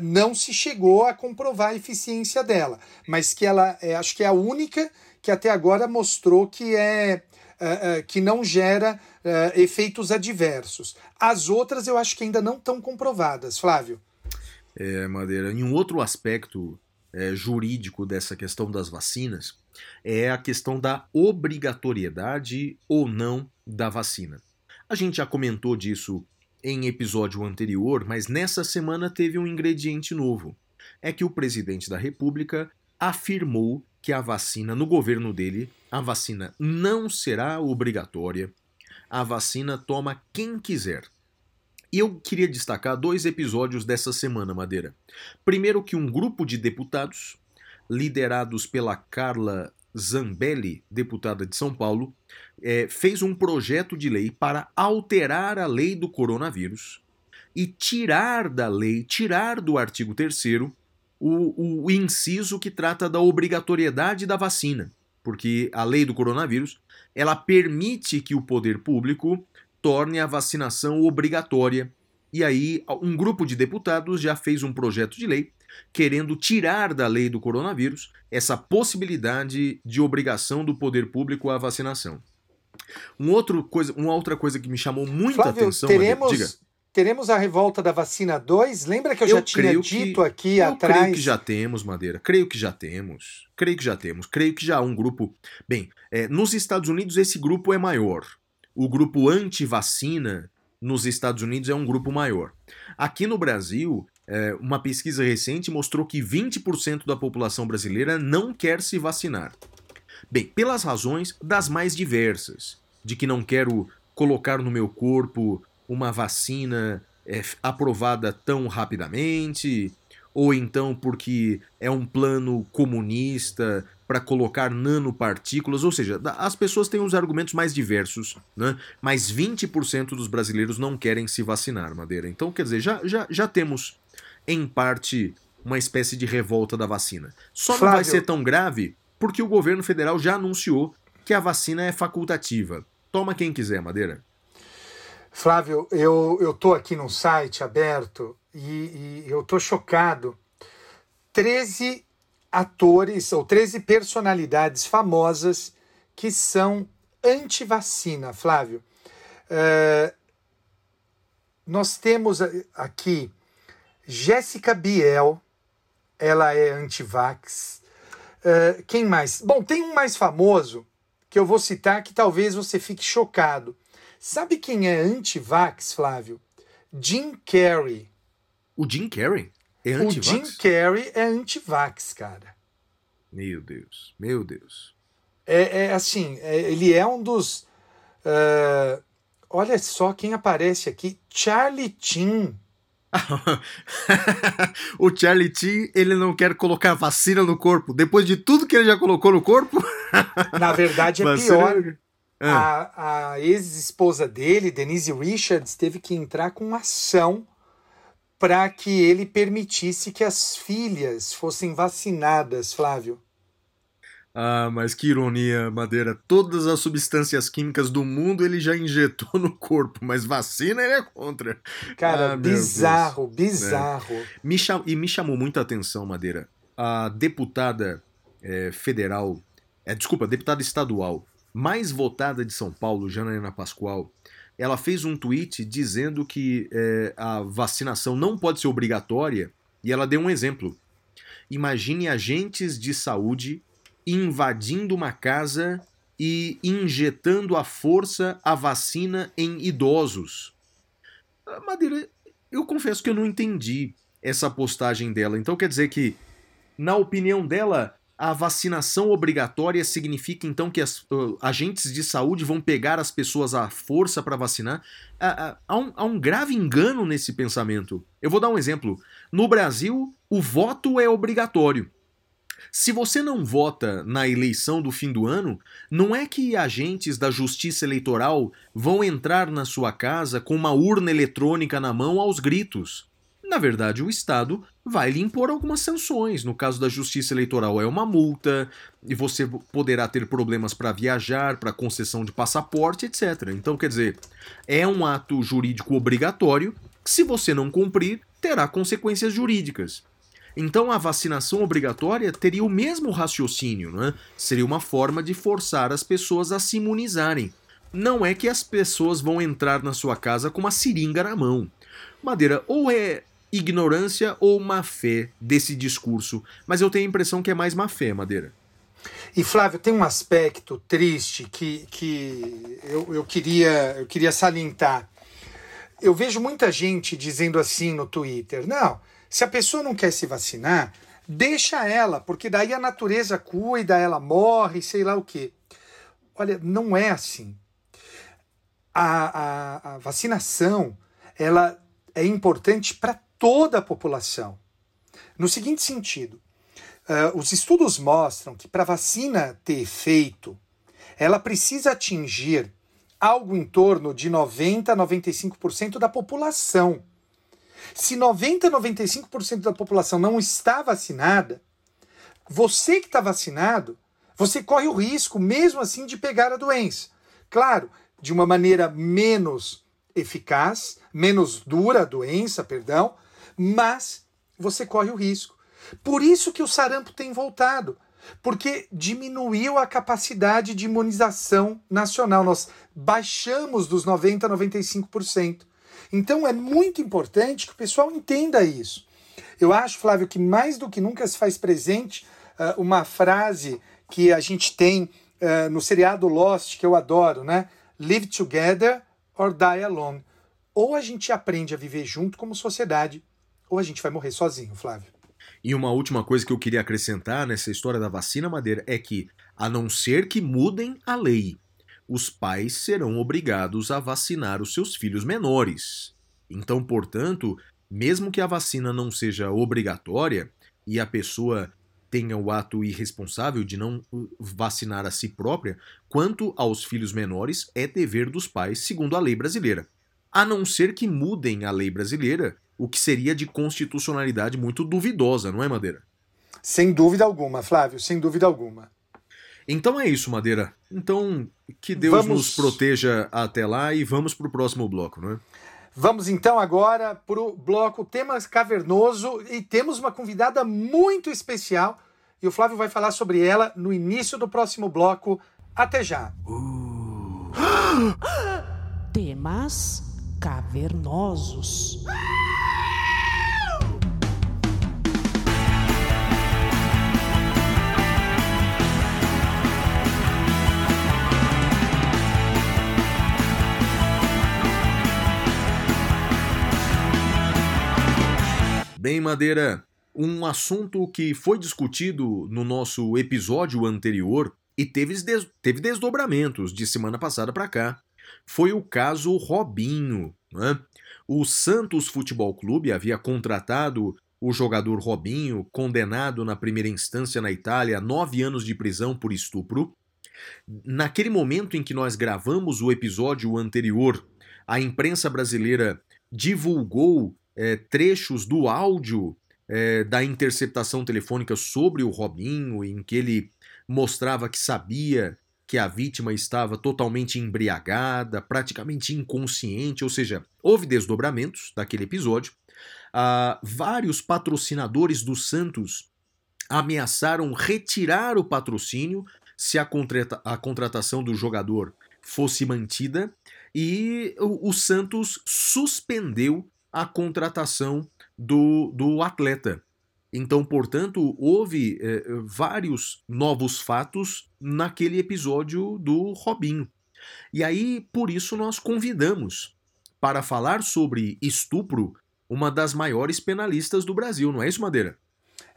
não se chegou a comprovar a eficiência dela, mas que ela é, acho que é a única que até agora mostrou que é eh, eh, que não gera eh, efeitos adversos. As outras eu acho que ainda não estão comprovadas, Flávio. É, Madeira. E um outro aspecto é, jurídico dessa questão das vacinas é a questão da obrigatoriedade ou não da vacina. A gente já comentou disso em episódio anterior, mas nessa semana teve um ingrediente novo. é que o presidente da República afirmou que a vacina, no governo dele, a vacina não será obrigatória. A vacina toma quem quiser. E eu queria destacar dois episódios dessa semana, Madeira. Primeiro, que um grupo de deputados, liderados pela Carla Zambelli, deputada de São Paulo, é, fez um projeto de lei para alterar a lei do coronavírus e tirar da lei, tirar do artigo 3 o, o inciso que trata da obrigatoriedade da vacina, porque a lei do coronavírus ela permite que o poder público torne a vacinação obrigatória. E aí, um grupo de deputados já fez um projeto de lei querendo tirar da lei do coronavírus essa possibilidade de obrigação do poder público à vacinação. Um outro coisa, uma outra coisa que me chamou muita Flávio, atenção. Teremos, Diga. teremos a revolta da vacina 2? Lembra que eu, já tinha dito que- aqui eu atrás? creio que já temos, Madeira. Creio que já temos. Creio que já temos. Creio que já há um grupo. Bem, é, nos Estados Unidos esse grupo é maior. O grupo anti-vacina nos Estados Unidos é um grupo maior. Aqui no Brasil, é, uma pesquisa recente mostrou que 20% da população brasileira não quer se vacinar. Bem, pelas razões das mais diversas, de que não quero colocar no meu corpo uma vacina é, aprovada tão rapidamente, ou então porque é um plano comunista para colocar nanopartículas, ou seja, as pessoas têm os argumentos mais diversos, né? mas 20% dos brasileiros não querem se vacinar, Madeira. Então, quer dizer, já, já, já temos, em parte, uma espécie de revolta da vacina. Só não vai Flávio. ser tão grave porque o governo federal já anunciou que a vacina é facultativa. Toma quem quiser, Madeira. Flávio, eu, tô aqui num site aberto e, e eu tô chocado. 13 atores ou 13 personalidades famosas que são anti-vacina, Flávio. É, nós temos aqui Jéssica Biel, ela é anti-vax. É, quem mais? Bom, tem um mais famoso que eu vou citar que talvez você fique chocado. Sabe quem é anti-vax, Flávio? Jim Carrey. O Jim Carrey é O Jim anti-vax? Carrey é anti-vax, cara. Meu Deus, meu Deus. É, é assim, é- ele é um dos. é, olha só quem aparece aqui: Charlie Chin. <laughs> o Charlie T, ele não quer colocar vacina no corpo. Depois de tudo que ele já colocou no corpo. <laughs> Na verdade, é vacina- pior. Ah, A, a ex-esposa dele, Denise Richards, teve que entrar com uma ação para que ele permitisse que as filhas fossem vacinadas, Flávio. Ah, mas que ironia, Madeira. Todas as substâncias químicas do mundo ele já injetou no corpo, mas vacina ele é contra. Cara, Ah, bizarro, bizarro. Me cham- E me chamou muita atenção, Madeira. A deputada eh, federal, é, desculpa, deputada estadual mais votada de São Paulo, Janaína Pascoal, ela fez um tweet dizendo que eh, a vacinação não pode ser obrigatória e ela deu um exemplo. Imagine agentes de saúde invadindo uma casa e injetando à força a vacina em idosos. Ah, Madeira, eu confesso que eu não entendi essa postagem dela. Então quer dizer que, na opinião dela, a vacinação obrigatória significa então que as uh, agentes de saúde vão pegar as pessoas à força para vacinar? Há- há um, há um grave engano nesse pensamento. Eu vou dar um exemplo. No Brasil, o voto é obrigatório. Se você não vota na eleição do fim do ano, não é que agentes da Justiça Eleitoral vão entrar na sua casa com uma urna eletrônica na mão aos gritos. Na verdade, o Estado vai lhe impor algumas sanções. No caso da Justiça Eleitoral, é uma multa, e você poderá ter problemas para viajar, para concessão de passaporte, etc. Então, quer dizer, é um ato jurídico obrigatório que, se você não cumprir, terá consequências jurídicas. Então a vacinação obrigatória teria o mesmo raciocínio, né? Seria uma forma de forçar as pessoas a se imunizarem. Não é que as pessoas vão entrar na sua casa com uma seringa na mão. Madeira, ou é ignorância ou má fé desse discurso, mas eu tenho a impressão que é mais má fé, Madeira. E Flávio, tem um aspecto triste que, que eu, eu, queria, eu queria salientar. eu vejo muita gente dizendo assim no Twitter: não, se a pessoa não quer se vacinar, deixa ela, porque daí a natureza cuida, ela morre, sei lá o quê. Olha, não é assim. A, a, a vacinação ela é importante para toda a população. No seguinte sentido, uh, os estudos mostram que para a vacina ter efeito, ela precisa atingir algo em torno de 90 a 95% da população. Se 90 a 95% da população não está vacinada, você que está vacinado, você corre o risco, mesmo assim, de pegar a doença. Claro, de uma maneira menos eficaz, menos dura a doença, perdão, mas você corre o risco. Por isso que o sarampo tem voltado, porque diminuiu a capacidade de imunização nacional. Nós baixamos dos 90 a 95%. Então é muito importante que o pessoal entenda isso. Eu acho, Flávio, que mais do que nunca se faz presente uh, uma frase que a gente tem uh, no seriado Lost, que eu adoro, né? Live together or die alone. Ou a gente aprende a viver junto como sociedade, ou a gente vai morrer sozinho, Flávio. E uma última coisa que eu queria acrescentar nessa história da vacina, Madeira, é que, a não ser que mudem a lei, os pais serão obrigados a vacinar os seus filhos menores. Então, portanto, mesmo que a vacina não seja obrigatória e a pessoa tenha o ato irresponsável de não uh, vacinar a si própria, quanto aos filhos menores, é dever dos pais, segundo a lei brasileira. A não ser que mudem a lei brasileira, o que seria de constitucionalidade muito duvidosa, não é, Madeira? Sem dúvida alguma, Flávio, sem dúvida alguma. Então é isso, Madeira. Então, que Deus vamos... nos proteja até lá e vamos para o próximo bloco, não é? Vamos então agora para o bloco Temas Cavernoso e temos uma convidada muito especial e o Flávio vai falar sobre ela no início do próximo bloco. Até já! Uh. <gasps> Temas Cavernosos. Bem, Madeira, um assunto que foi discutido no nosso episódio anterior e teve, des teve desdobramentos de semana passada para cá foi o caso Robinho. Né? O Santos Futebol Clube havia contratado o jogador Robinho, condenado na primeira instância na Itália a nove anos de prisão por estupro. Naquele momento em que nós gravamos o episódio anterior, a imprensa brasileira divulgou é, trechos do áudio é, da interceptação telefônica sobre o Robinho, em que ele mostrava que sabia que a vítima estava totalmente embriagada, praticamente inconsciente, ou seja, houve desdobramentos daquele episódio. Ah, vários patrocinadores do Santos ameaçaram retirar o patrocínio se a, contrata a contratação do jogador fosse mantida e o, o Santos suspendeu a contratação do, do atleta. Então, portanto, houve é, vários novos fatos naquele episódio do Robinho. E aí, por isso, nós convidamos para falar sobre estupro uma das maiores penalistas do Brasil, não é isso, Madeira?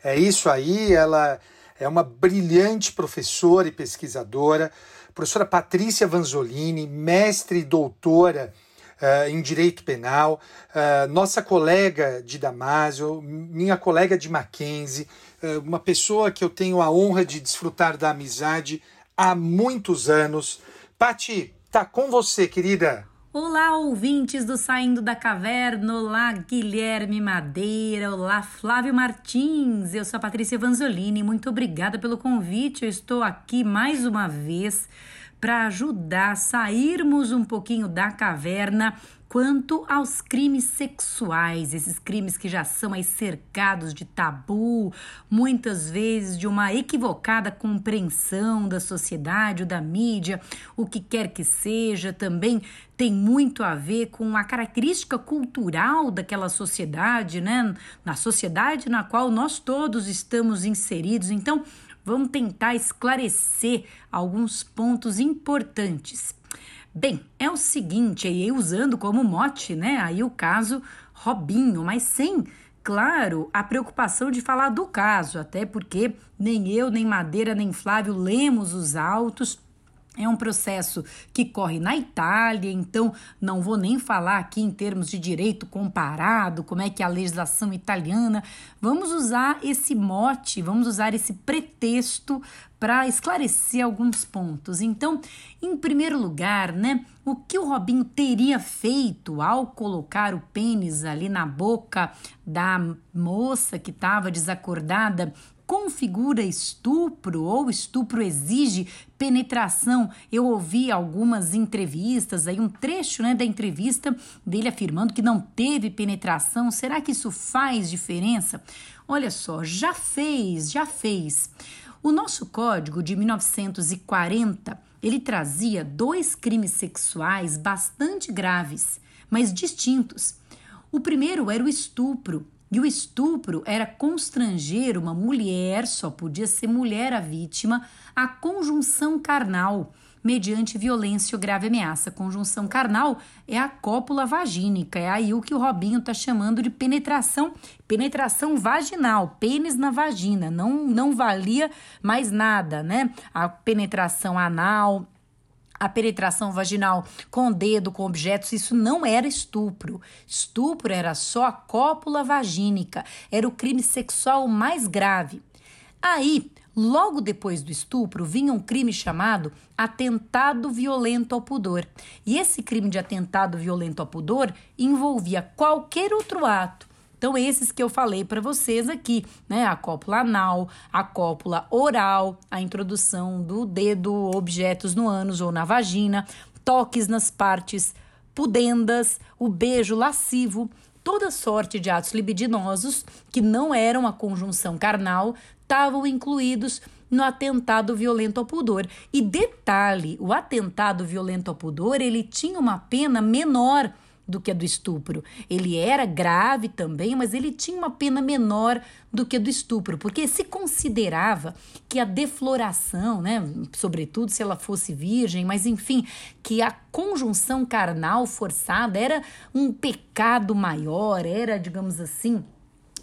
É isso aí, ela é uma brilhante professora e pesquisadora, professora Patrícia Vanzolini, mestre e doutora uh, em direito penal, uh, nossa colega de Damásio, minha colega de Mackenzie, uh, uma pessoa que eu tenho a honra de desfrutar da amizade há muitos anos. Pati, tá com você, querida. Olá, ouvintes do Saindo da Caverna. Olá, Guilherme Madeira. Olá, Flávio Martins. Eu sou a Patrícia Vanzolini. Muito obrigada pelo convite. Eu estou aqui mais uma vez para ajudar a sairmos um pouquinho da caverna quanto aos crimes sexuais, esses crimes que já são aí cercados de tabu, muitas vezes de uma equivocada compreensão da sociedade ou da mídia, o que quer que seja, também tem muito a ver com a característica cultural daquela sociedade, né? Na sociedade na qual nós todos estamos inseridos. Então, Vamos tentar esclarecer alguns pontos importantes. Bem, é o seguinte, aí usando como mote, né? Aí o caso Robinho, mas sem, claro, a preocupação de falar do caso, até porque nem eu, nem Madeira, nem Flávio lemos os autos é um processo que corre na Itália, então não vou nem falar aqui em termos de direito comparado, como é que é a legislação italiana. Vamos usar esse mote, vamos usar esse pretexto para esclarecer alguns pontos. Então, em primeiro lugar, né, o que o Robinho teria feito ao colocar o pênis ali na boca da moça que estava desacordada configura estupro ou estupro exige penetração. Eu ouvi algumas entrevistas, aí um trecho né, da entrevista dele afirmando que não teve penetração. Será que isso faz diferença? Olha só, já fez, já fez. O nosso código de 1940 ele trazia dois crimes sexuais bastante graves, mas distintos. O primeiro era o estupro, e o estupro era constranger uma mulher, só podia ser mulher a vítima, à conjunção carnal, mediante violência ou grave ameaça. Conjunção carnal é a cópula vagínica, é aí o que o Robinho está chamando de penetração, penetração vaginal, pênis na vagina, não, não valia mais nada, né? A penetração anal, a penetração vaginal com dedo, com objetos, isso não era estupro. Estupro era só a cópula vagínica, era o crime sexual mais grave. Aí, logo depois do estupro, vinha um crime chamado atentado violento ao pudor. E esse crime de atentado violento ao pudor envolvia qualquer outro ato então, esses que eu falei para vocês aqui, né? A cópula anal, a cópula oral, a introdução do dedo, objetos no ânus ou na vagina, toques nas partes pudendas, o beijo lascivo, toda sorte de atos libidinosos que não eram a conjunção carnal estavam incluídos no atentado violento ao pudor. E detalhe, o atentado violento ao pudor, ele tinha uma pena menor do que a do estupro. Ele era grave também, mas ele tinha uma pena menor do que a do estupro, porque se considerava que a defloração, né, sobretudo se ela fosse virgem, mas enfim, que a conjunção carnal forçada era um pecado maior, era, digamos assim,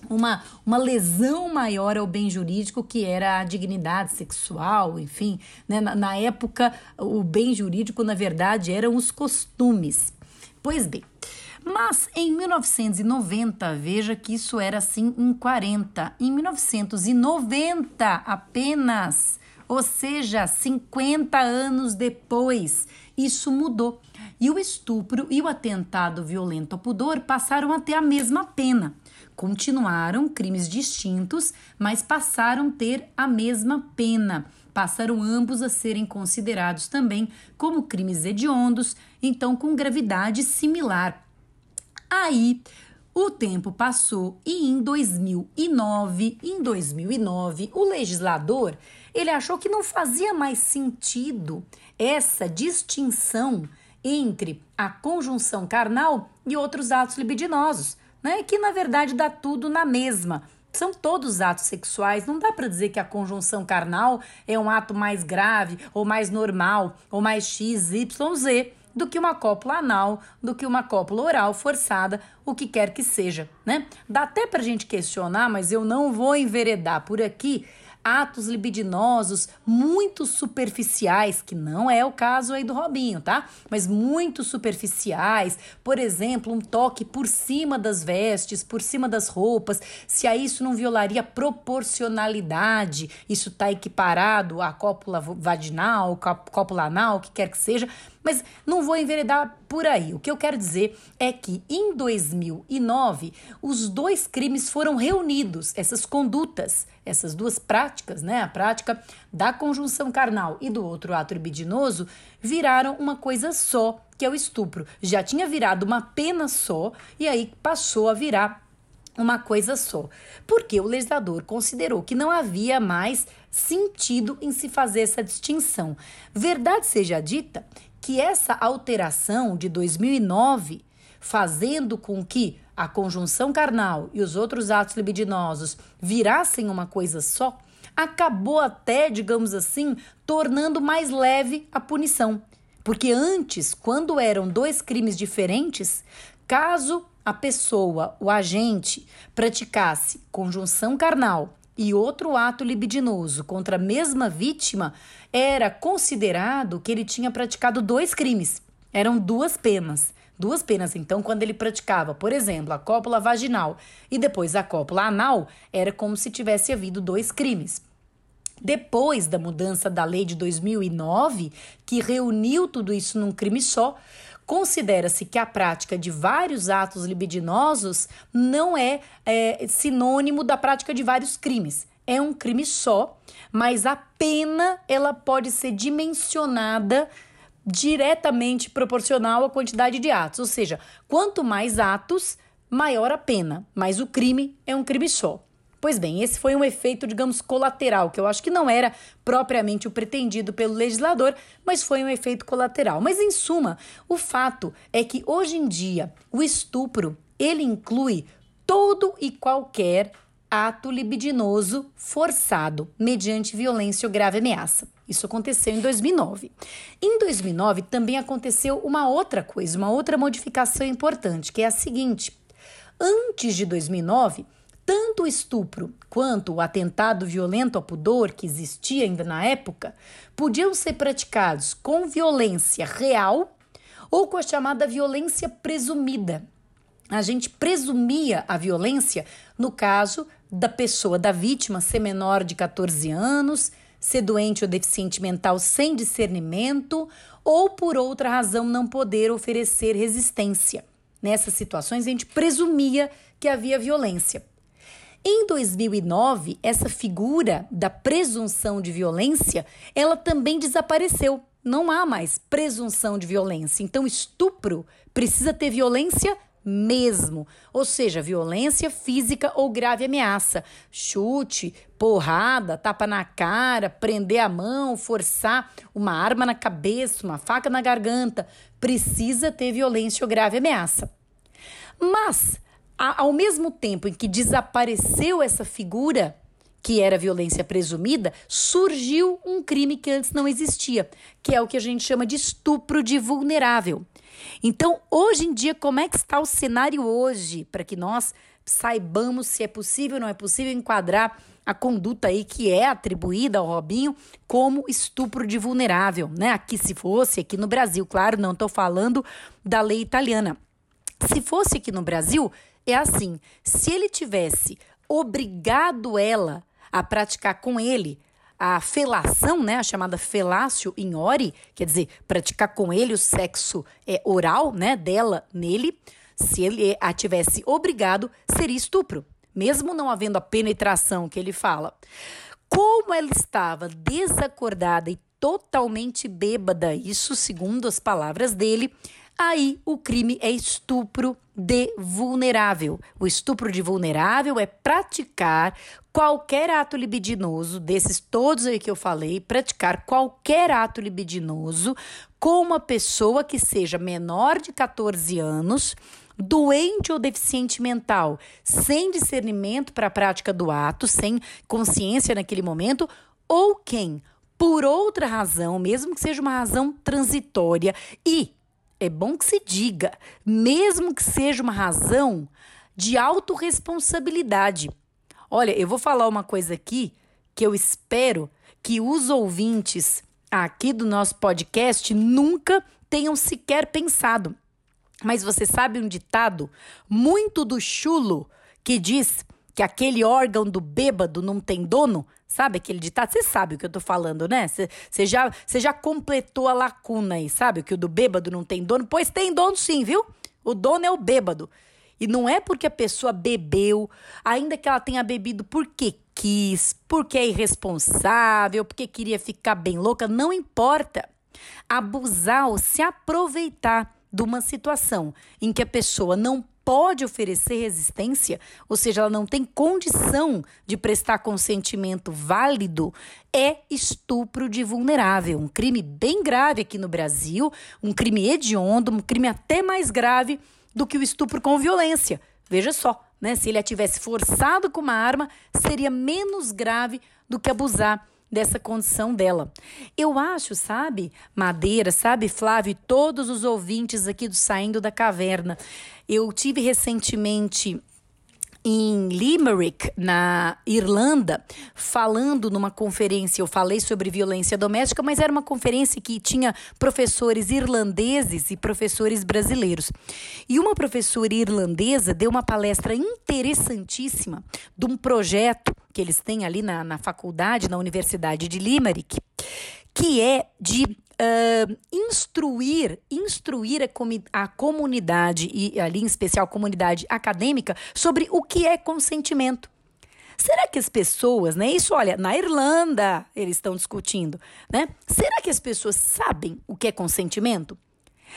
uma, uma lesão maior ao bem jurídico, que era a dignidade sexual, enfim. Né? Na, na época, o bem jurídico, na verdade, eram os costumes. Pois bem, mas em 1990, veja que isso era assim em 40. Em 1990 apenas, ou seja, 50 anos depois, isso mudou. E o estupro e o atentado violento ao pudor passaram a ter a mesma pena. Continuaram crimes distintos, mas passaram a ter a mesma pena passaram ambos a serem considerados também como crimes hediondos, então com gravidade similar. Aí o tempo passou e em 2009, em 2009, o legislador, ele achou que não fazia mais sentido essa distinção entre a conjunção carnal e outros atos libidinosos, né? Que na verdade dá tudo na mesma são todos atos sexuais. Não dá para dizer que a conjunção carnal é um ato mais grave, ou mais normal, ou mais X, Y, Z do que uma cópula anal, do que uma cópula oral forçada, o que quer que seja, né? Dá até pra gente questionar, mas eu não vou enveredar por aqui atos libidinosos muito superficiais, que não é o caso aí do Robinho, tá? Mas muito superficiais, por exemplo, um toque por cima das vestes, por cima das roupas, se a isso não violaria proporcionalidade, isso tá equiparado à cópula vaginal, cópula anal, o que quer que seja, mas não vou enveredar por aí. O que eu quero dizer é que em 2009 os dois crimes foram reunidos, essas condutas, essas duas práticas, né? A prática da conjunção carnal e do outro ato libidinoso viraram uma coisa só, que é o estupro. Já tinha virado uma pena só e aí passou a virar uma coisa só. Porque o legislador considerou que não havia mais sentido em se fazer essa distinção. Verdade seja dita que essa alteração de 2009, fazendo com que a conjunção carnal e os outros atos libidinosos virassem uma coisa só, acabou até, digamos assim, tornando mais leve a punição. Porque antes, quando eram dois crimes diferentes, caso a pessoa, o agente, praticasse conjunção carnal e outro ato libidinoso contra a mesma vítima, era considerado que ele tinha praticado dois crimes. Eram duas penas. Duas penas, então, quando ele praticava, por exemplo, a cópula vaginal e depois a cópula anal, era como se tivesse havido dois crimes. Depois da mudança da lei de 2009, que reuniu tudo isso num crime só, considera-se que a prática de vários atos libidinosos não é, é sinônimo da prática de vários crimes. É um crime só, mas a pena ela pode ser dimensionada diretamente proporcional à quantidade de atos. Ou seja, quanto mais atos, maior a pena. Mas o crime é um crime só. Pois bem, esse foi um efeito, digamos, colateral, que eu acho que não era propriamente o pretendido pelo legislador, mas foi um efeito colateral. Mas em suma, o fato é que hoje em dia o estupro, ele inclui todo e qualquer ato libidinoso forçado mediante violência ou grave ameaça. Isso aconteceu em 2009. Em 2009 também aconteceu uma outra coisa, uma outra modificação importante, que é a seguinte: antes de 2009, tanto o estupro quanto o atentado violento ao pudor que existia ainda na época podiam ser praticados com violência real ou com a chamada violência presumida. A gente presumia a violência no caso da pessoa, da vítima, ser menor de 14 anos, ser doente ou deficiente mental sem discernimento ou por outra razão não poder oferecer resistência. Nessas situações, a gente presumia que havia violência. Em 2009, essa figura da presunção de violência, ela também desapareceu. Não há mais presunção de violência. Então, estupro precisa ter violência mesmo, ou seja, violência física ou grave ameaça, chute, porrada, tapa na cara, prender a mão, forçar uma arma na cabeça, uma faca na garganta, precisa ter violência ou grave ameaça. Mas ao mesmo tempo em que desapareceu essa figura, que era violência presumida, surgiu um crime que antes não existia, que é o que a gente chama de estupro de vulnerável. Então, hoje em dia, como é que está o cenário hoje para que nós saibamos se é possível ou não é possível enquadrar a conduta aí que é atribuída ao Robinho como estupro de vulnerável, né? Aqui se fosse aqui no Brasil, claro, não estou falando da lei italiana. Se fosse aqui no Brasil, é assim: se ele tivesse obrigado ela a praticar com ele a felação, né, a chamada felácio in ori, quer dizer, praticar com ele o sexo é, oral, né, dela nele, se ele a tivesse obrigado, seria estupro, mesmo não havendo a penetração que ele fala. Como ela estava desacordada e totalmente bêbada, isso segundo as palavras dele, aí o crime é estupro de vulnerável. O estupro de vulnerável é praticar qualquer ato libidinoso, desses todos aí que eu falei, praticar qualquer ato libidinoso com uma pessoa que seja menor de 14 anos, doente ou deficiente mental, sem discernimento para a prática do ato, sem consciência naquele momento, ou quem, por outra razão, mesmo que seja uma razão transitória e é bom que se diga, mesmo que seja uma razão de autorresponsabilidade. Olha, eu vou falar uma coisa aqui que eu espero que os ouvintes aqui do nosso podcast nunca tenham sequer pensado. Mas você sabe um ditado muito do chulo que diz que aquele órgão do bêbado não tem dono? Sabe aquele ditado? Você sabe o que eu tô falando, né? Você já, já completou a lacuna aí, sabe? Que o do bêbado não tem dono? Pois tem dono sim, viu? O dono é o bêbado. E não é porque a pessoa bebeu, ainda que ela tenha bebido porque quis, porque é irresponsável, porque queria ficar bem louca, não importa. Abusar ou se aproveitar de uma situação em que a pessoa não pode oferecer resistência, ou seja, ela não tem condição de prestar consentimento válido, é estupro de vulnerável. Um crime bem grave aqui no Brasil, um crime hediondo, um crime até mais grave do que o estupro com violência. Veja só, né? Se ele a tivesse forçado com uma arma, seria menos grave do que abusar dessa condição dela. Eu acho, sabe, Madeira, sabe, Flávio, e todos os ouvintes aqui do Saindo da Caverna. Eu tive recentemente em Limerick, na Irlanda, falando numa conferência. Eu falei sobre violência doméstica, mas era uma conferência que tinha professores irlandeses e professores brasileiros. E uma professora irlandesa deu uma palestra interessantíssima de um projeto que eles têm ali na, na faculdade, na Universidade de Limerick, que é de uh, instruir, instruir a, a comunidade, e ali em especial a comunidade acadêmica, sobre o que é consentimento. Será que as pessoas, né? Isso, olha, na Irlanda eles estão discutindo, né? Será que as pessoas sabem o que é consentimento?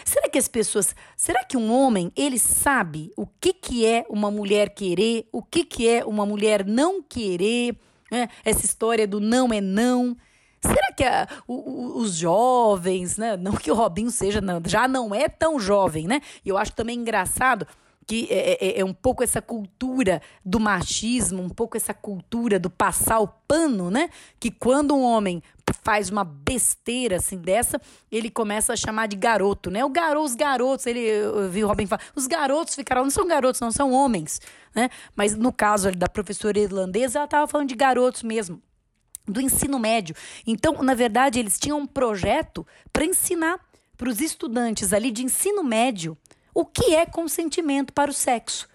Será que as pessoas, será que um homem, ele sabe o que que é uma mulher querer, o que que é uma mulher não querer, né? Essa história do não é não. Será que a, o, os jovens, né? Não que o Robinho seja, não, já não é tão jovem, né? E eu acho também engraçado que é, é, é, um pouco essa cultura do machismo, um pouco essa cultura do passar o pano, né? Que quando um homem faz uma besteira assim dessa, ele começa a chamar de garoto, né? O garoto, os garotos, ele eu vi o Robin falar, os garotos ficaram, não são garotos, não são homens, né? Mas no caso da professora irlandesa, ela estava falando de garotos mesmo do ensino médio. Então, na verdade, eles tinham um projeto para ensinar para os estudantes ali de ensino médio o que é consentimento para o sexo.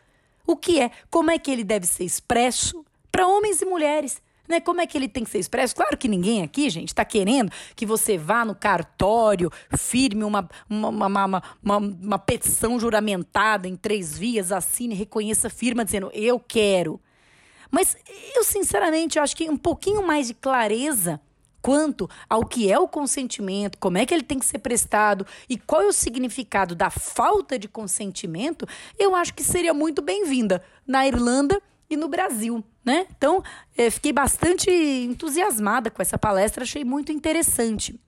O que é, como é que ele deve ser expresso para homens e mulheres. Né? Como é que ele tem que ser expresso? Claro que ninguém aqui, gente, está querendo que você vá no cartório, firme uma, uma, uma, uma, petição juramentada em três vias, assine, reconheça, firma, dizendo eu quero. Mas eu, sinceramente, acho que um pouquinho mais de clareza quanto ao que é o consentimento, como é que ele tem que ser prestado e qual é o significado da falta de consentimento, eu acho que seria muito bem-vinda na Irlanda e no Brasil, né? Então, eh, fiquei bastante entusiasmada com essa palestra, achei muito interessante.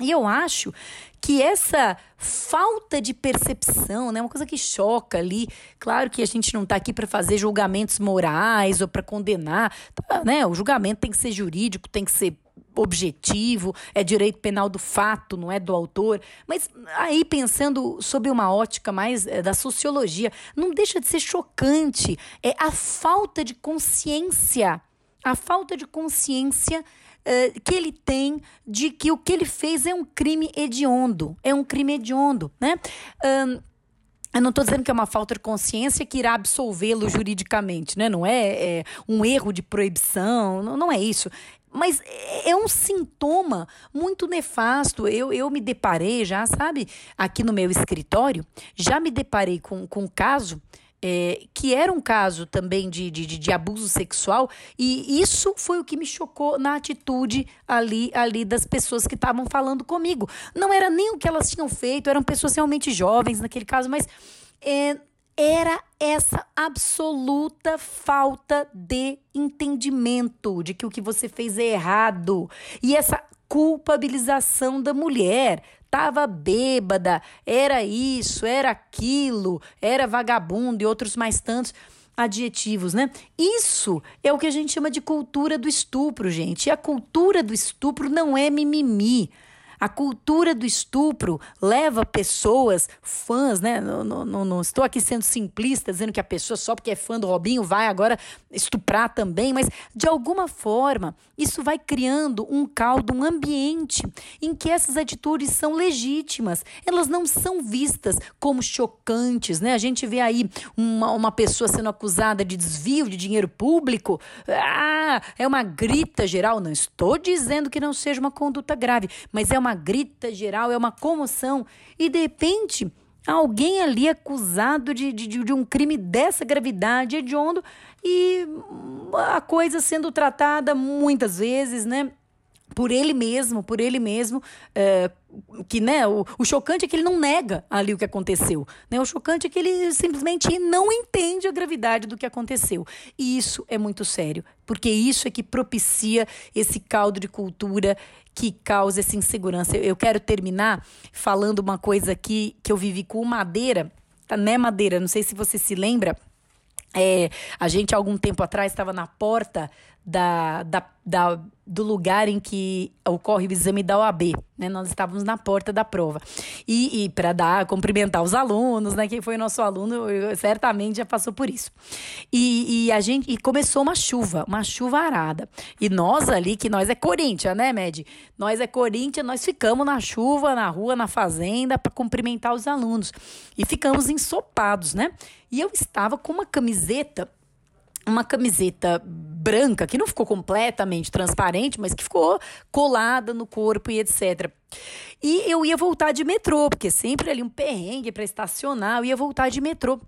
E eu acho que essa falta de percepção, né, uma coisa que choca ali, claro que a gente não está aqui para fazer julgamentos morais ou para condenar, tá, né? O julgamento tem que ser jurídico, tem que ser objetivo, é direito penal do fato, não é do autor. Mas aí pensando sob uma ótica mais é, da sociologia, não deixa de ser chocante é a falta de consciência, a falta de consciência uh, que ele tem de que o que ele fez é um crime hediondo. É um crime hediondo, né? Um, eu não estou dizendo que é uma falta de consciência que irá absolvê-lo juridicamente, né? Não é, é, um erro de proibição, não, não é isso. Mas é, é um sintoma muito nefasto. Eu, eu me deparei já, sabe, aqui no meu escritório, já me deparei com, com um caso é, que era um caso também de, de, de, abuso sexual, e isso foi o que me chocou na atitude ali, ali das pessoas que estavam falando comigo. Não era nem o que elas tinham feito, eram pessoas realmente jovens naquele caso, mas é, era essa absoluta falta de entendimento de que o que você fez é errado. E essa culpabilização da mulher estava bêbada, era isso, era aquilo, era vagabundo e outros mais tantos adjetivos, né? Isso é o que a gente chama de cultura do estupro, gente. E a cultura do estupro não é mimimi. A cultura do estupro leva pessoas, fãs, né? Não, não, não, estou aqui sendo simplista, dizendo que a pessoa, só porque é fã do Robinho, vai agora estuprar também, mas de alguma forma isso vai criando um caldo, um ambiente em que essas atitudes são legítimas. Elas não são vistas como chocantes, né? A gente vê aí uma, uma pessoa sendo acusada de desvio de dinheiro público. Ah, é uma grita geral. Não estou dizendo que não seja uma conduta grave, mas é uma uma grita geral, é uma comoção. E de repente, alguém ali acusado de, de, de um crime dessa gravidade hediondo e a coisa sendo tratada muitas vezes, né? Por ele mesmo, por ele mesmo, é, que né, o, o, chocante é que ele não nega ali o que aconteceu. Né? O chocante é que ele simplesmente não entende a gravidade do que aconteceu. E isso é muito sério, porque isso é que propicia esse caldo de cultura que causa essa insegurança. Eu quero terminar falando uma coisa aqui que eu vivi com Madeira, tá, né, Madeira? Não sei se você se lembra. É, a gente, algum tempo atrás, estava na porta da, da, da, do lugar em que ocorre o exame da OAB. Né? Nós estávamos na porta da prova. E, e para dar, cumprimentar os alunos, né? Quem foi nosso aluno certamente já passou por isso. E, e, a gente e começou uma chuva, uma chuva arada. E nós ali, que nós é Corinthians, né, Med? Nós é Corinthians, nós ficamos na chuva, na rua, na fazenda, para cumprimentar os alunos. E ficamos ensopados, né? E eu estava com uma camiseta uma camiseta branca, que não ficou completamente transparente, mas que ficou colada no corpo e etc. E eu ia voltar de metrô, porque sempre ali um perrengue para estacionar, eu ia voltar de metrô.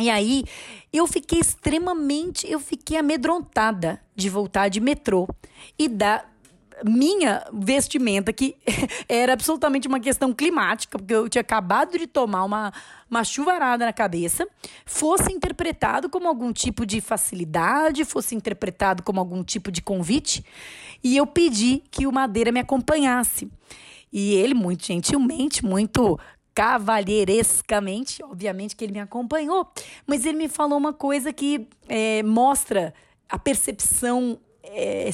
E aí, eu fiquei extremamente, eu fiquei amedrontada de voltar de metrô e da minha vestimenta, que <laughs> era absolutamente uma questão climática, porque eu tinha acabado de tomar uma, uma chuvarada na cabeça, fosse interpretado como algum tipo de facilidade, fosse interpretado como algum tipo de convite, e eu pedi que o Madeira me acompanhasse. E ele, muito gentilmente, muito cavalheirescamente, obviamente que ele me acompanhou, mas ele me falou uma coisa que é, mostra a percepção é,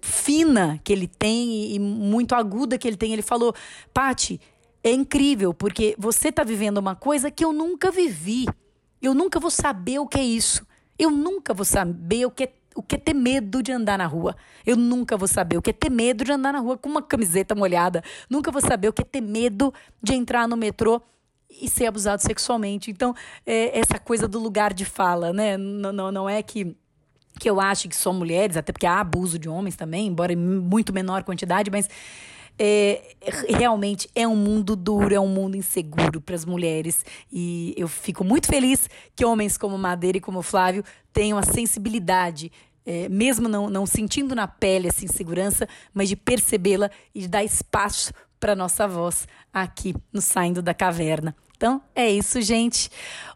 fina que ele tem e muito aguda que ele tem. Ele falou, Pati, é incrível, porque você está vivendo uma coisa que eu nunca vivi. Eu nunca vou saber o que é isso. Eu nunca vou saber o que é, o que é ter medo de andar na rua. Eu nunca vou saber o que é ter medo de andar na rua com uma camiseta molhada. Nunca vou saber o que é ter medo de entrar no metrô e ser abusado sexualmente. Então, é, essa coisa do lugar de fala, né? Não, não, não é que que eu acho que são mulheres, até porque há abuso de homens também, embora em muito menor quantidade, mas é, realmente é um mundo duro, é um mundo inseguro para as mulheres. E eu fico muito feliz que homens como Madeira e como Flávio tenham a sensibilidade. É, mesmo não, não sentindo na pele essa insegurança, mas de percebê-la e de dar espaço para nossa voz aqui no Saindo da Caverna. Então é isso, gente.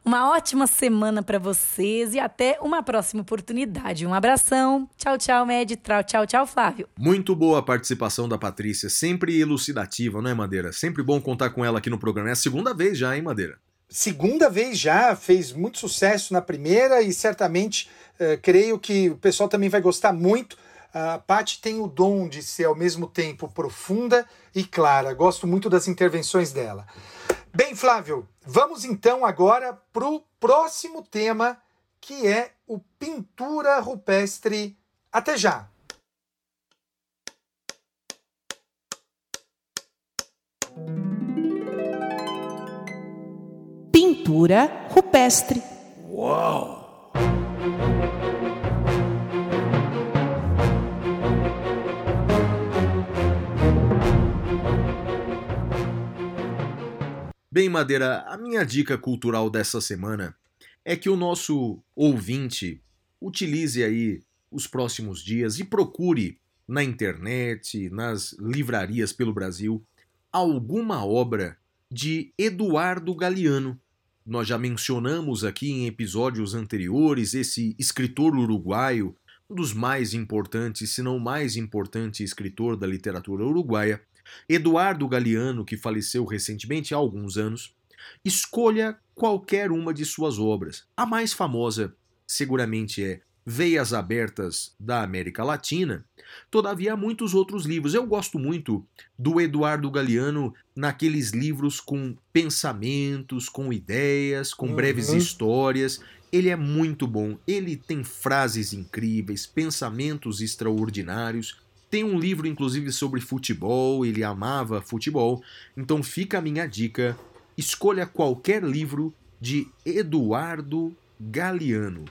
Uma ótima semana para vocês e até uma próxima oportunidade. Um abração. Tchau, tchau, Med. Tchau, tchau, tchau, Flávio. Muito boa a participação da Patrícia, sempre elucidativa, não é, Madeira? Sempre bom contar com ela aqui no programa. É a segunda vez já, hein, Madeira? Segunda vez já, fez muito sucesso na primeira e certamente uh, creio que o pessoal também vai gostar muito. A Paty tem o dom de ser ao mesmo tempo profunda e clara. Gosto muito das intervenções dela. Bem, Flávio, vamos então agora para o próximo tema, que é o pintura rupestre. Até já! Pintura rupestre. Uau! Bem, Madeira, a minha dica cultural dessa semana é que o nosso ouvinte utilize aí os próximos dias e procure na internet, nas livrarias pelo Brasil, alguma obra de Eduardo Galeano. Nós já mencionamos aqui em episódios anteriores esse escritor uruguaio, um dos mais importantes, se não o mais importante escritor da literatura uruguaia, Eduardo Galeano, que faleceu recentemente há alguns anos, escolha qualquer uma de suas obras. A mais famosa seguramente é Veias Abertas da América Latina. Todavia, há muitos outros livros. Eu gosto muito do Eduardo Galeano naqueles livros com pensamentos, com ideias, com uhum. breves histórias. Ele é muito bom. Ele tem frases incríveis, pensamentos extraordinários. Tem um livro, inclusive, sobre futebol, ele amava futebol. Então fica a minha dica: escolha qualquer livro de Eduardo Galeano.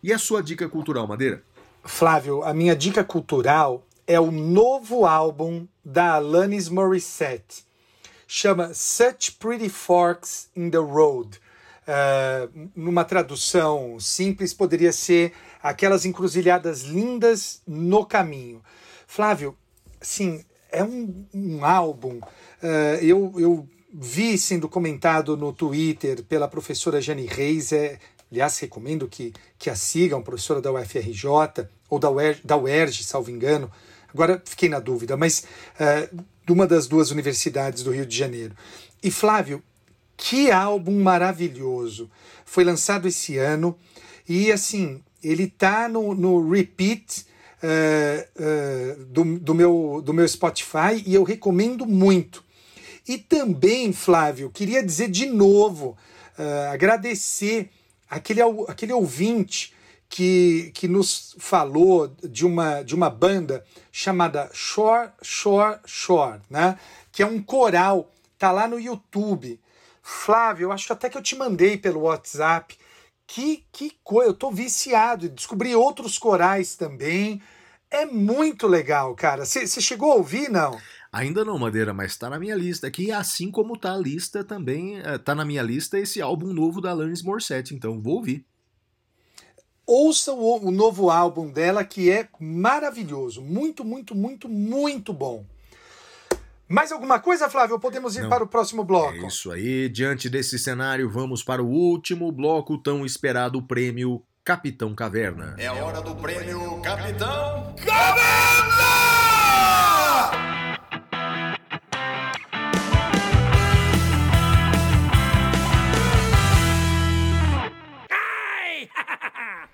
E a sua dica cultural, Madeira? Flávio, a minha dica cultural é o novo álbum da Alanis Morissette. Chama Such Pretty Forks in the Road. Uh, numa tradução simples, poderia ser aquelas encruzilhadas lindas no caminho. Flávio, sim, é um, um álbum. Uh, eu, eu vi sendo comentado no Twitter pela professora Jane Reis. É, aliás, recomendo que, que a sigam, professora da UFRJ ou da UERJ, da UERJ salvo engano. Agora fiquei na dúvida, mas uh, de uma das duas universidades do Rio de Janeiro. E Flávio, que álbum maravilhoso! Foi lançado esse ano e assim ele tá no, no repeat é, é, do, do, meu, do meu Spotify e eu recomendo muito. E também, Flávio, queria dizer de novo, uh, agradecer aquele, aquele ouvinte que, que nos falou de uma, de uma banda chamada Shore, Shore, Shore, né? que é um coral, tá lá no YouTube. Flávio, eu acho até que eu te mandei pelo WhatsApp. Que, que coisa, eu tô viciado. Descobri outros corais também. É muito legal, cara. Você chegou a ouvir, não? Ainda não, Madeira, mas tá na minha lista aqui, assim como tá a lista também, eh, tá na minha lista esse álbum novo da Alanis Morissette, então vou ouvir. Ouça o, o novo álbum dela, que é maravilhoso. Muito, muito, muito, muito bom. Mais alguma coisa, Flávio? Podemos ir Não. para o próximo bloco? É isso aí. Diante desse cenário, vamos para o último bloco tão esperado, o prêmio Capitão Caverna. É a hora do prêmio Capitão Caverna! <laughs>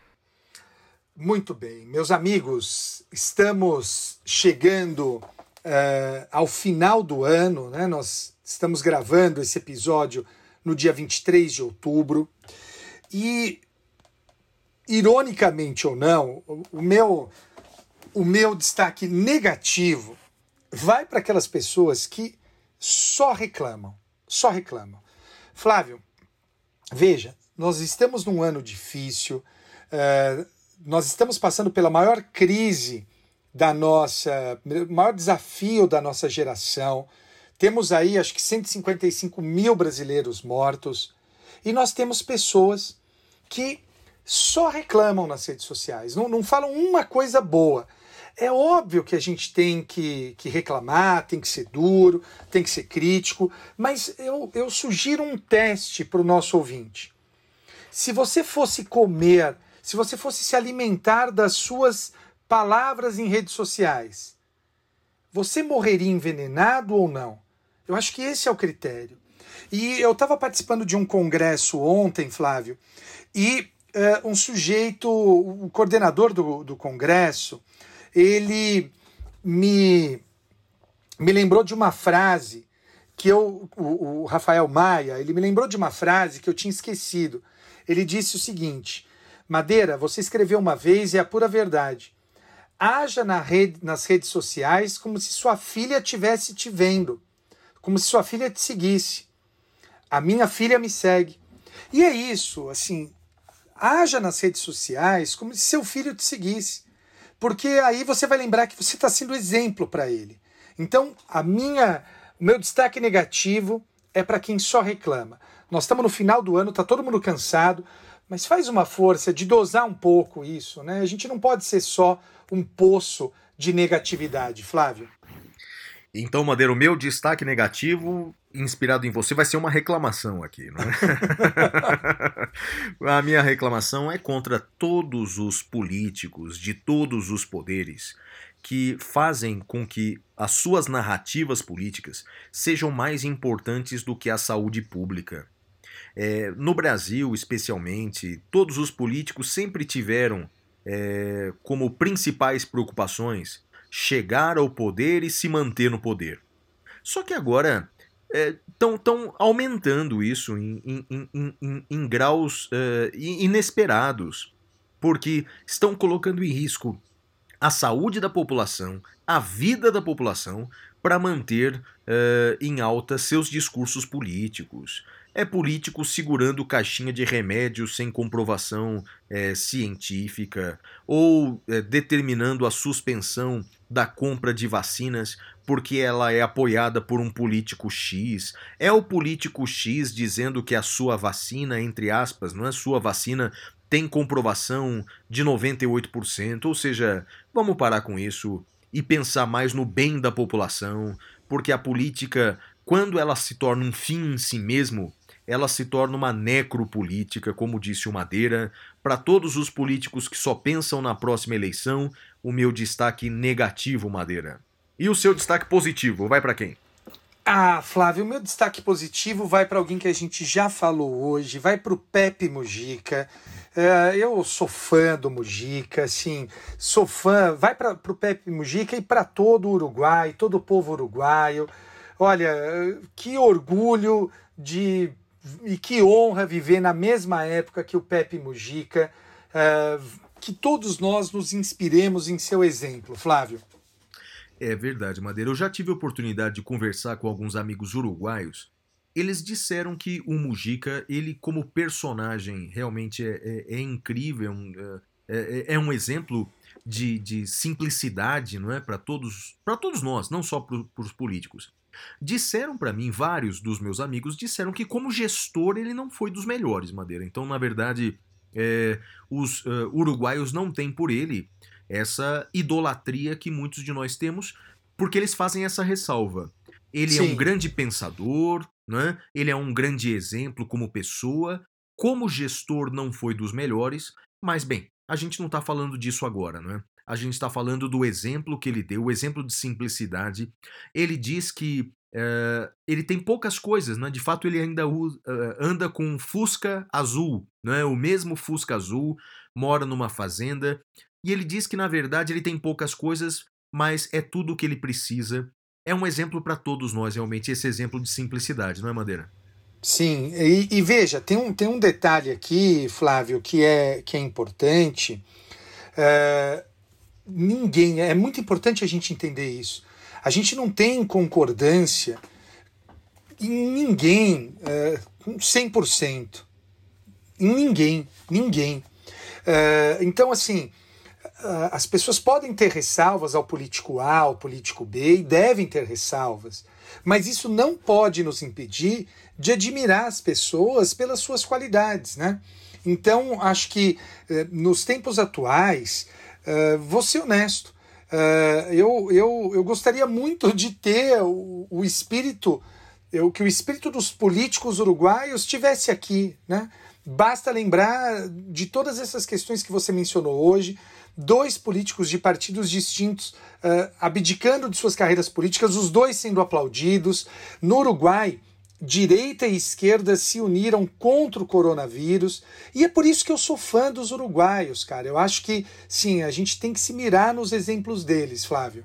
Muito bem, meus amigos, estamos chegando uh, ao final do ano, né? Nós estamos gravando esse episódio no dia 23 de outubro e, ironicamente ou não, o meu, o meu destaque negativo vai para aquelas pessoas que só reclamam, só reclamam. Flávio, veja, nós estamos num ano difícil. Uh, nós estamos passando pela maior crise da nossa, maior desafio da nossa geração. Temos aí, acho que 155 mil brasileiros mortos. E nós temos pessoas que só reclamam nas redes sociais, não, não falam uma coisa boa. É óbvio que a gente tem que, que reclamar, tem que ser duro, tem que ser crítico, mas eu, eu sugiro um teste para o nosso ouvinte. Se você fosse comer se você fosse se alimentar das suas palavras em redes sociais, você morreria envenenado ou não? Eu acho que esse é o critério. E eu estava participando de um congresso ontem, Flávio, e uh, um sujeito, o coordenador do, do congresso, ele me, me lembrou de uma frase que eu, o, o Rafael Maia, ele me lembrou de uma frase que eu tinha esquecido. Ele disse o seguinte: Madeira, você escreveu uma vez e é a pura verdade. Haja na rede, nas redes sociais como se sua filha estivesse te vendo, como se sua filha te seguisse. A minha filha me segue. E é isso, assim, haja nas redes sociais como se seu filho te seguisse, porque aí você vai lembrar que você está sendo exemplo para ele. Então, a minha, o meu destaque negativo é para quem só reclama. Nós estamos no final do ano, está todo mundo cansado. Mas faz uma força de dosar um pouco isso, né? A gente não pode ser só um poço de negatividade, Flávio. Então, Madeira, o meu destaque negativo, inspirado em você, vai ser uma reclamação aqui. Né? <laughs> a minha reclamação é contra todos os políticos de todos os poderes que fazem com que as suas narrativas políticas sejam mais importantes do que a saúde pública. É, no Brasil, especialmente, todos os políticos sempre tiveram é, como principais preocupações chegar ao poder e se manter no poder. Só que agora estão é, aumentando isso em, em, em, em graus inesperados, porque estão colocando em risco a saúde da população, a vida da população, para manter é, em alta seus discursos políticos é político segurando caixinha de remédio sem comprovação é, científica, ou é, determinando a suspensão da compra de vacinas porque ela é apoiada por um político X. É o político X dizendo que a sua vacina, entre aspas, não é sua vacina, tem comprovação de 98%. Ou seja, vamos parar com isso e pensar mais no bem da população, porque a política, quando ela se torna um fim em si mesmo, ela se torna uma necropolítica, como disse o Madeira. Para todos os políticos que só pensam na próxima eleição, o meu destaque negativo, Madeira. E o seu destaque positivo, vai para quem? Ah, Flávio, o meu destaque positivo vai para alguém que a gente já falou hoje, vai para o Pepe Mujica. Uh, eu sou fã do Mujica, assim, sou fã. Vai para o Pepe Mujica e para todo o Uruguai, todo o povo uruguaio. Olha, que orgulho de e que honra viver na mesma época que o Pepe Mujica. Uh, que todos nós nos inspiremos em seu exemplo, Flávio. É verdade, Madeira. Eu já tive a oportunidade de conversar com alguns amigos uruguaios. Eles disseram que o Mujica, ele como personagem, realmente é, é, é incrível, é, é, é, um exemplo de, de simplicidade, não é, para todos, para todos nós, não só para os políticos. Disseram para mim, vários dos meus amigos disseram que como gestor ele não foi dos melhores, Madeira. Então, na verdade, é, os uh, uruguaios não têm por ele essa idolatria que muitos de nós temos, porque eles fazem essa ressalva. Ele Sim. é um grande pensador, né? ele é um grande exemplo como pessoa, como gestor não foi dos melhores, mas bem, a gente não está falando disso agora, não é? A gente está falando do exemplo que ele deu, o exemplo de simplicidade. Ele diz que Uh, ele tem poucas coisas, né? De fato, ele ainda uh, anda com um Fusca azul, né? O mesmo Fusca azul, mora numa fazenda e ele diz que na verdade ele tem poucas coisas, mas é tudo o que ele precisa. É um exemplo para todos nós, realmente, esse exemplo de simplicidade, não é, Madeira? Sim, e, e, veja, tem um, tem um detalhe aqui, Flávio, que é, que é importante. Uh, ninguém, é muito importante a gente entender isso a gente não tem concordância em ninguém, é, 100%. Em ninguém, ninguém. É, então, assim, as pessoas podem ter ressalvas ao político A, ao político B, e devem ter ressalvas. Mas isso não pode nos impedir de admirar as pessoas pelas suas qualidades, né? Então, acho que é, nos tempos atuais, é, vou ser honesto, Uh, eu, eu, eu gostaria muito de ter o, o espírito, eu, que o espírito dos políticos uruguaios estivesse aqui. Né? Basta lembrar de todas essas questões que você mencionou hoje, dois políticos de partidos distintos uh, abdicando de suas carreiras políticas, os dois sendo aplaudidos. No Uruguai, direita e esquerda se uniram contra o coronavírus. E é por isso que eu sou fã dos uruguaios, cara. Eu acho que, sim, a gente tem que se mirar nos exemplos deles, Flávio.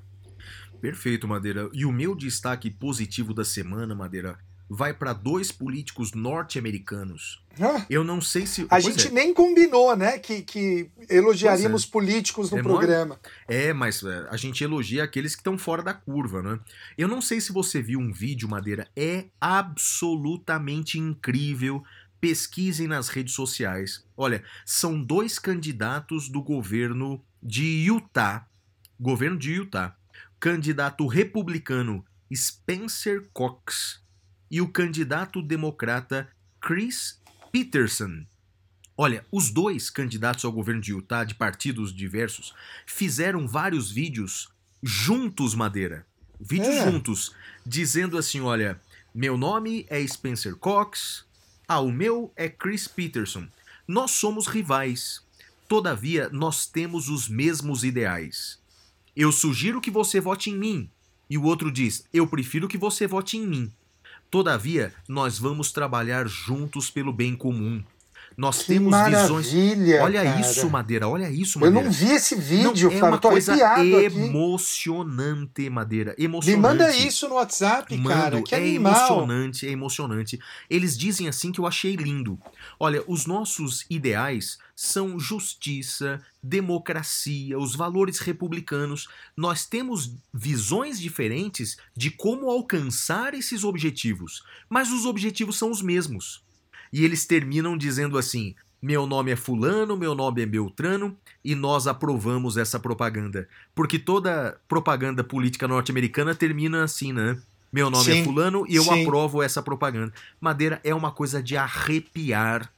Perfeito, Madeira. E o meu destaque positivo da semana, Madeira, vai para dois políticos norte-americanos. Ah, eu não sei se. A gente é. nem combinou, né? Que, que elogiaríamos é. políticos no é programa. É, mas é, a gente elogia aqueles que estão fora da curva, né? Eu não sei se você viu um vídeo, Madeira, é absolutamente incrível. Pesquisem nas redes sociais. Olha, são dois candidatos do governo de Utah. Governo de Utah. Candidato republicano Spencer Cox e o candidato democrata Chris Peterson. Olha, os dois candidatos ao governo de Utah, de partidos diversos, fizeram vários vídeos juntos, Madeira. Vídeos é. juntos, dizendo assim: olha, meu nome é Spencer Cox, ah, o meu é Chris Peterson. Nós somos rivais, todavia nós temos os mesmos ideais. Eu sugiro que você vote em mim. E o outro diz: eu prefiro que você vote em mim. Todavia, nós vamos trabalhar juntos pelo bem comum. Nós que temos visões. Olha cara. isso, Madeira. Olha isso, Madeira. Eu não vi esse vídeo, não, É uma coisa emocionante, Madeira. Emocionante. Me manda isso no WhatsApp, Mando, cara. Que é animal. emocionante, é emocionante. Eles dizem assim que eu achei lindo. Olha, os nossos ideais são justiça, democracia, os valores republicanos. Nós temos visões diferentes de como alcançar esses objetivos, mas os objetivos são os mesmos e eles terminam dizendo assim: meu nome é Fulano, meu nome é Beltrano, e nós aprovamos essa propaganda. Porque toda propaganda política norte-americana termina assim, né? Meu nome é sim, é Fulano e eu sim. aprovo essa propaganda. Madeira é uma coisa de arrepiar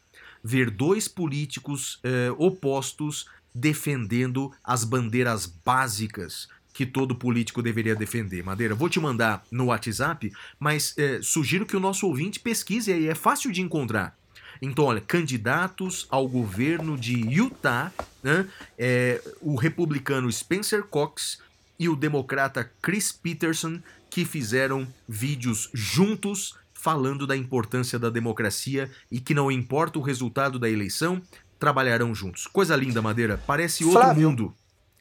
ver dois políticos eh, opostos defendendo as bandeiras básicas que todo político deveria defender. Madeira, vou te mandar no WhatsApp, mas é, sugiro que o nosso ouvinte pesquise aí, é fácil de encontrar. Então, olha, candidatos ao governo de Utah, né, é, o republicano Spencer Cox e o democrata Chris Peterson, que fizeram vídeos juntos falando da importância da democracia e que não importa o resultado da eleição, trabalharão juntos. Coisa linda, Madeira. Parece outro Flávio, mundo.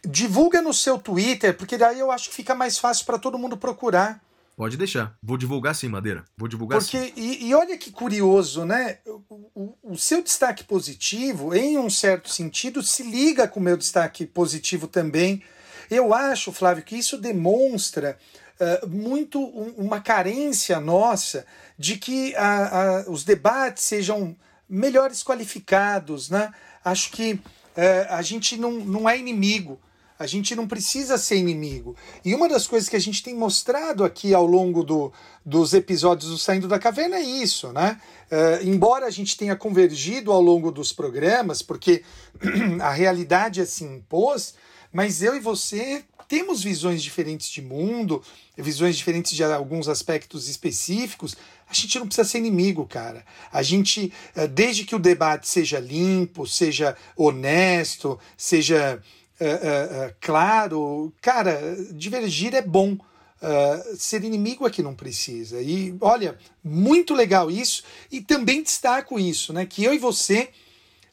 Divulga no seu Twitter, porque daí eu acho que fica mais fácil para todo mundo procurar. Pode deixar. Vou divulgar sim, Madeira. Vou divulgar sim. Porque, e, e olha que curioso, né? O, o- o seu destaque positivo, em um certo sentido, se liga com o meu destaque positivo também. Eu acho, Flávio, que isso demonstra ah, muito um- uma carência nossa de que a- a- os debates sejam melhores qualificados, né? Acho que eh, a gente não, não é inimigo. A gente não precisa ser inimigo. E uma das coisas que a gente tem mostrado aqui ao longo do, dos episódios do Saindo da Caverna é isso, né? Eh, embora a gente tenha convergido ao longo dos programas, porque <clears throat> a realidade assim impôs, mas eu e você temos visões diferentes de mundo, visões diferentes de alguns aspectos específicos. A gente não precisa ser inimigo, cara. A gente, eh, desde que o debate seja limpo, seja honesto, seja eh, eh, claro, cara, divergir é bom. Uh, ser inimigo é que não precisa. E olha, muito legal isso. E também destaco isso, né? Que eu e você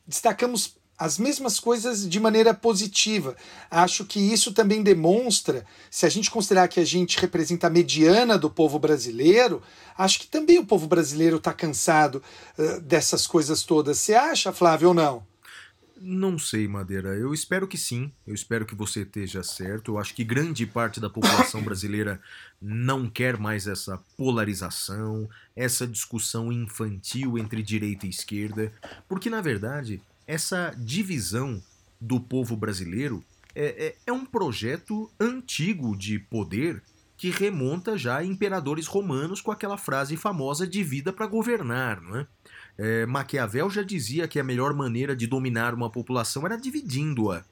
destacamos as mesmas coisas de maneira positiva. Acho que isso também demonstra, se a gente considerar que a gente representa a mediana do povo brasileiro, acho que também o povo brasileiro está cansado uh, dessas coisas todas. Você acha, Flávio, ou não? Não sei, Madeira. Eu espero que sim. Eu espero que você esteja certo. Eu acho que grande parte da população <coughs> brasileira não quer mais essa polarização, essa discussão infantil entre direita e esquerda, porque na verdade essa divisão do povo brasileiro é, é, é um projeto antigo de poder que remonta já a imperadores romanos com aquela frase famosa de vida para governar, não é? É, Maquiavel já dizia que a melhor maneira de dominar uma população era dividindo-a.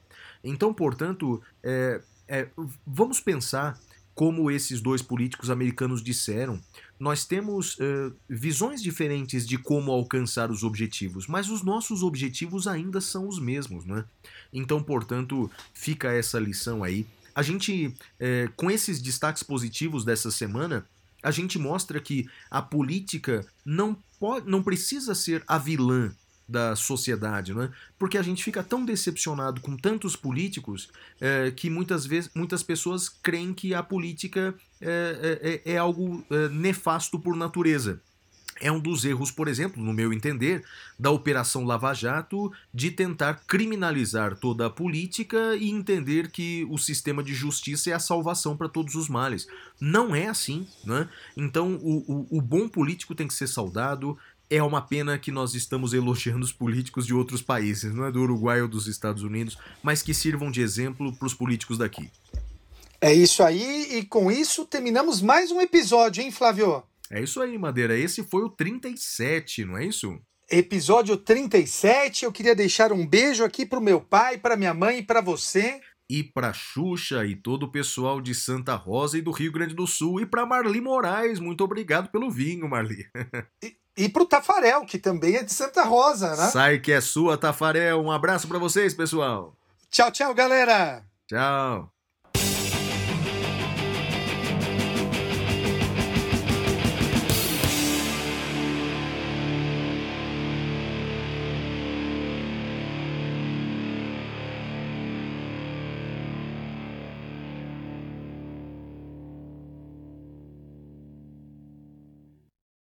Então, portanto, é, é, vamos pensar como esses dois políticos americanos disseram. Nós temos é, visões diferentes de como alcançar os objetivos, mas os nossos objetivos ainda são os mesmos, né? Então, portanto, fica essa lição aí. A gente, é, com esses destaques positivos dessa semana, a gente mostra que a política não pode, não precisa ser a vilã da sociedade, né? Porque a gente fica tão decepcionado com tantos políticos é, que muitas vezes muitas pessoas creem que a política é, é, é algo nefasto por natureza. É um dos erros, por exemplo, no meu entender, da Operação Lava Jato de tentar criminalizar toda a política e entender que o sistema de justiça é a salvação para todos os males. Não é assim, né? Então, o, o, o bom político tem que ser saudado, é uma pena que nós estamos elogiando os políticos de outros países, não é do Uruguai ou dos Estados Unidos, mas que sirvam de exemplo para os políticos daqui. É isso aí, e com isso terminamos mais um episódio, hein, Flávio? É isso aí, Madeira. Esse foi o 37, não é isso? Episódio 37. Eu queria deixar um beijo aqui pro meu pai, pra minha mãe e pra você. E pra Xuxa e todo o pessoal de Santa Rosa e do Rio Grande do Sul. E pra Marli Moraes. Muito obrigado pelo vinho, Marli. <laughs> E, e pro Tafarel, que também é de Santa Rosa, né? Sai que é sua, Tafarel. Um abraço para vocês, pessoal. Tchau, tchau, galera. Tchau.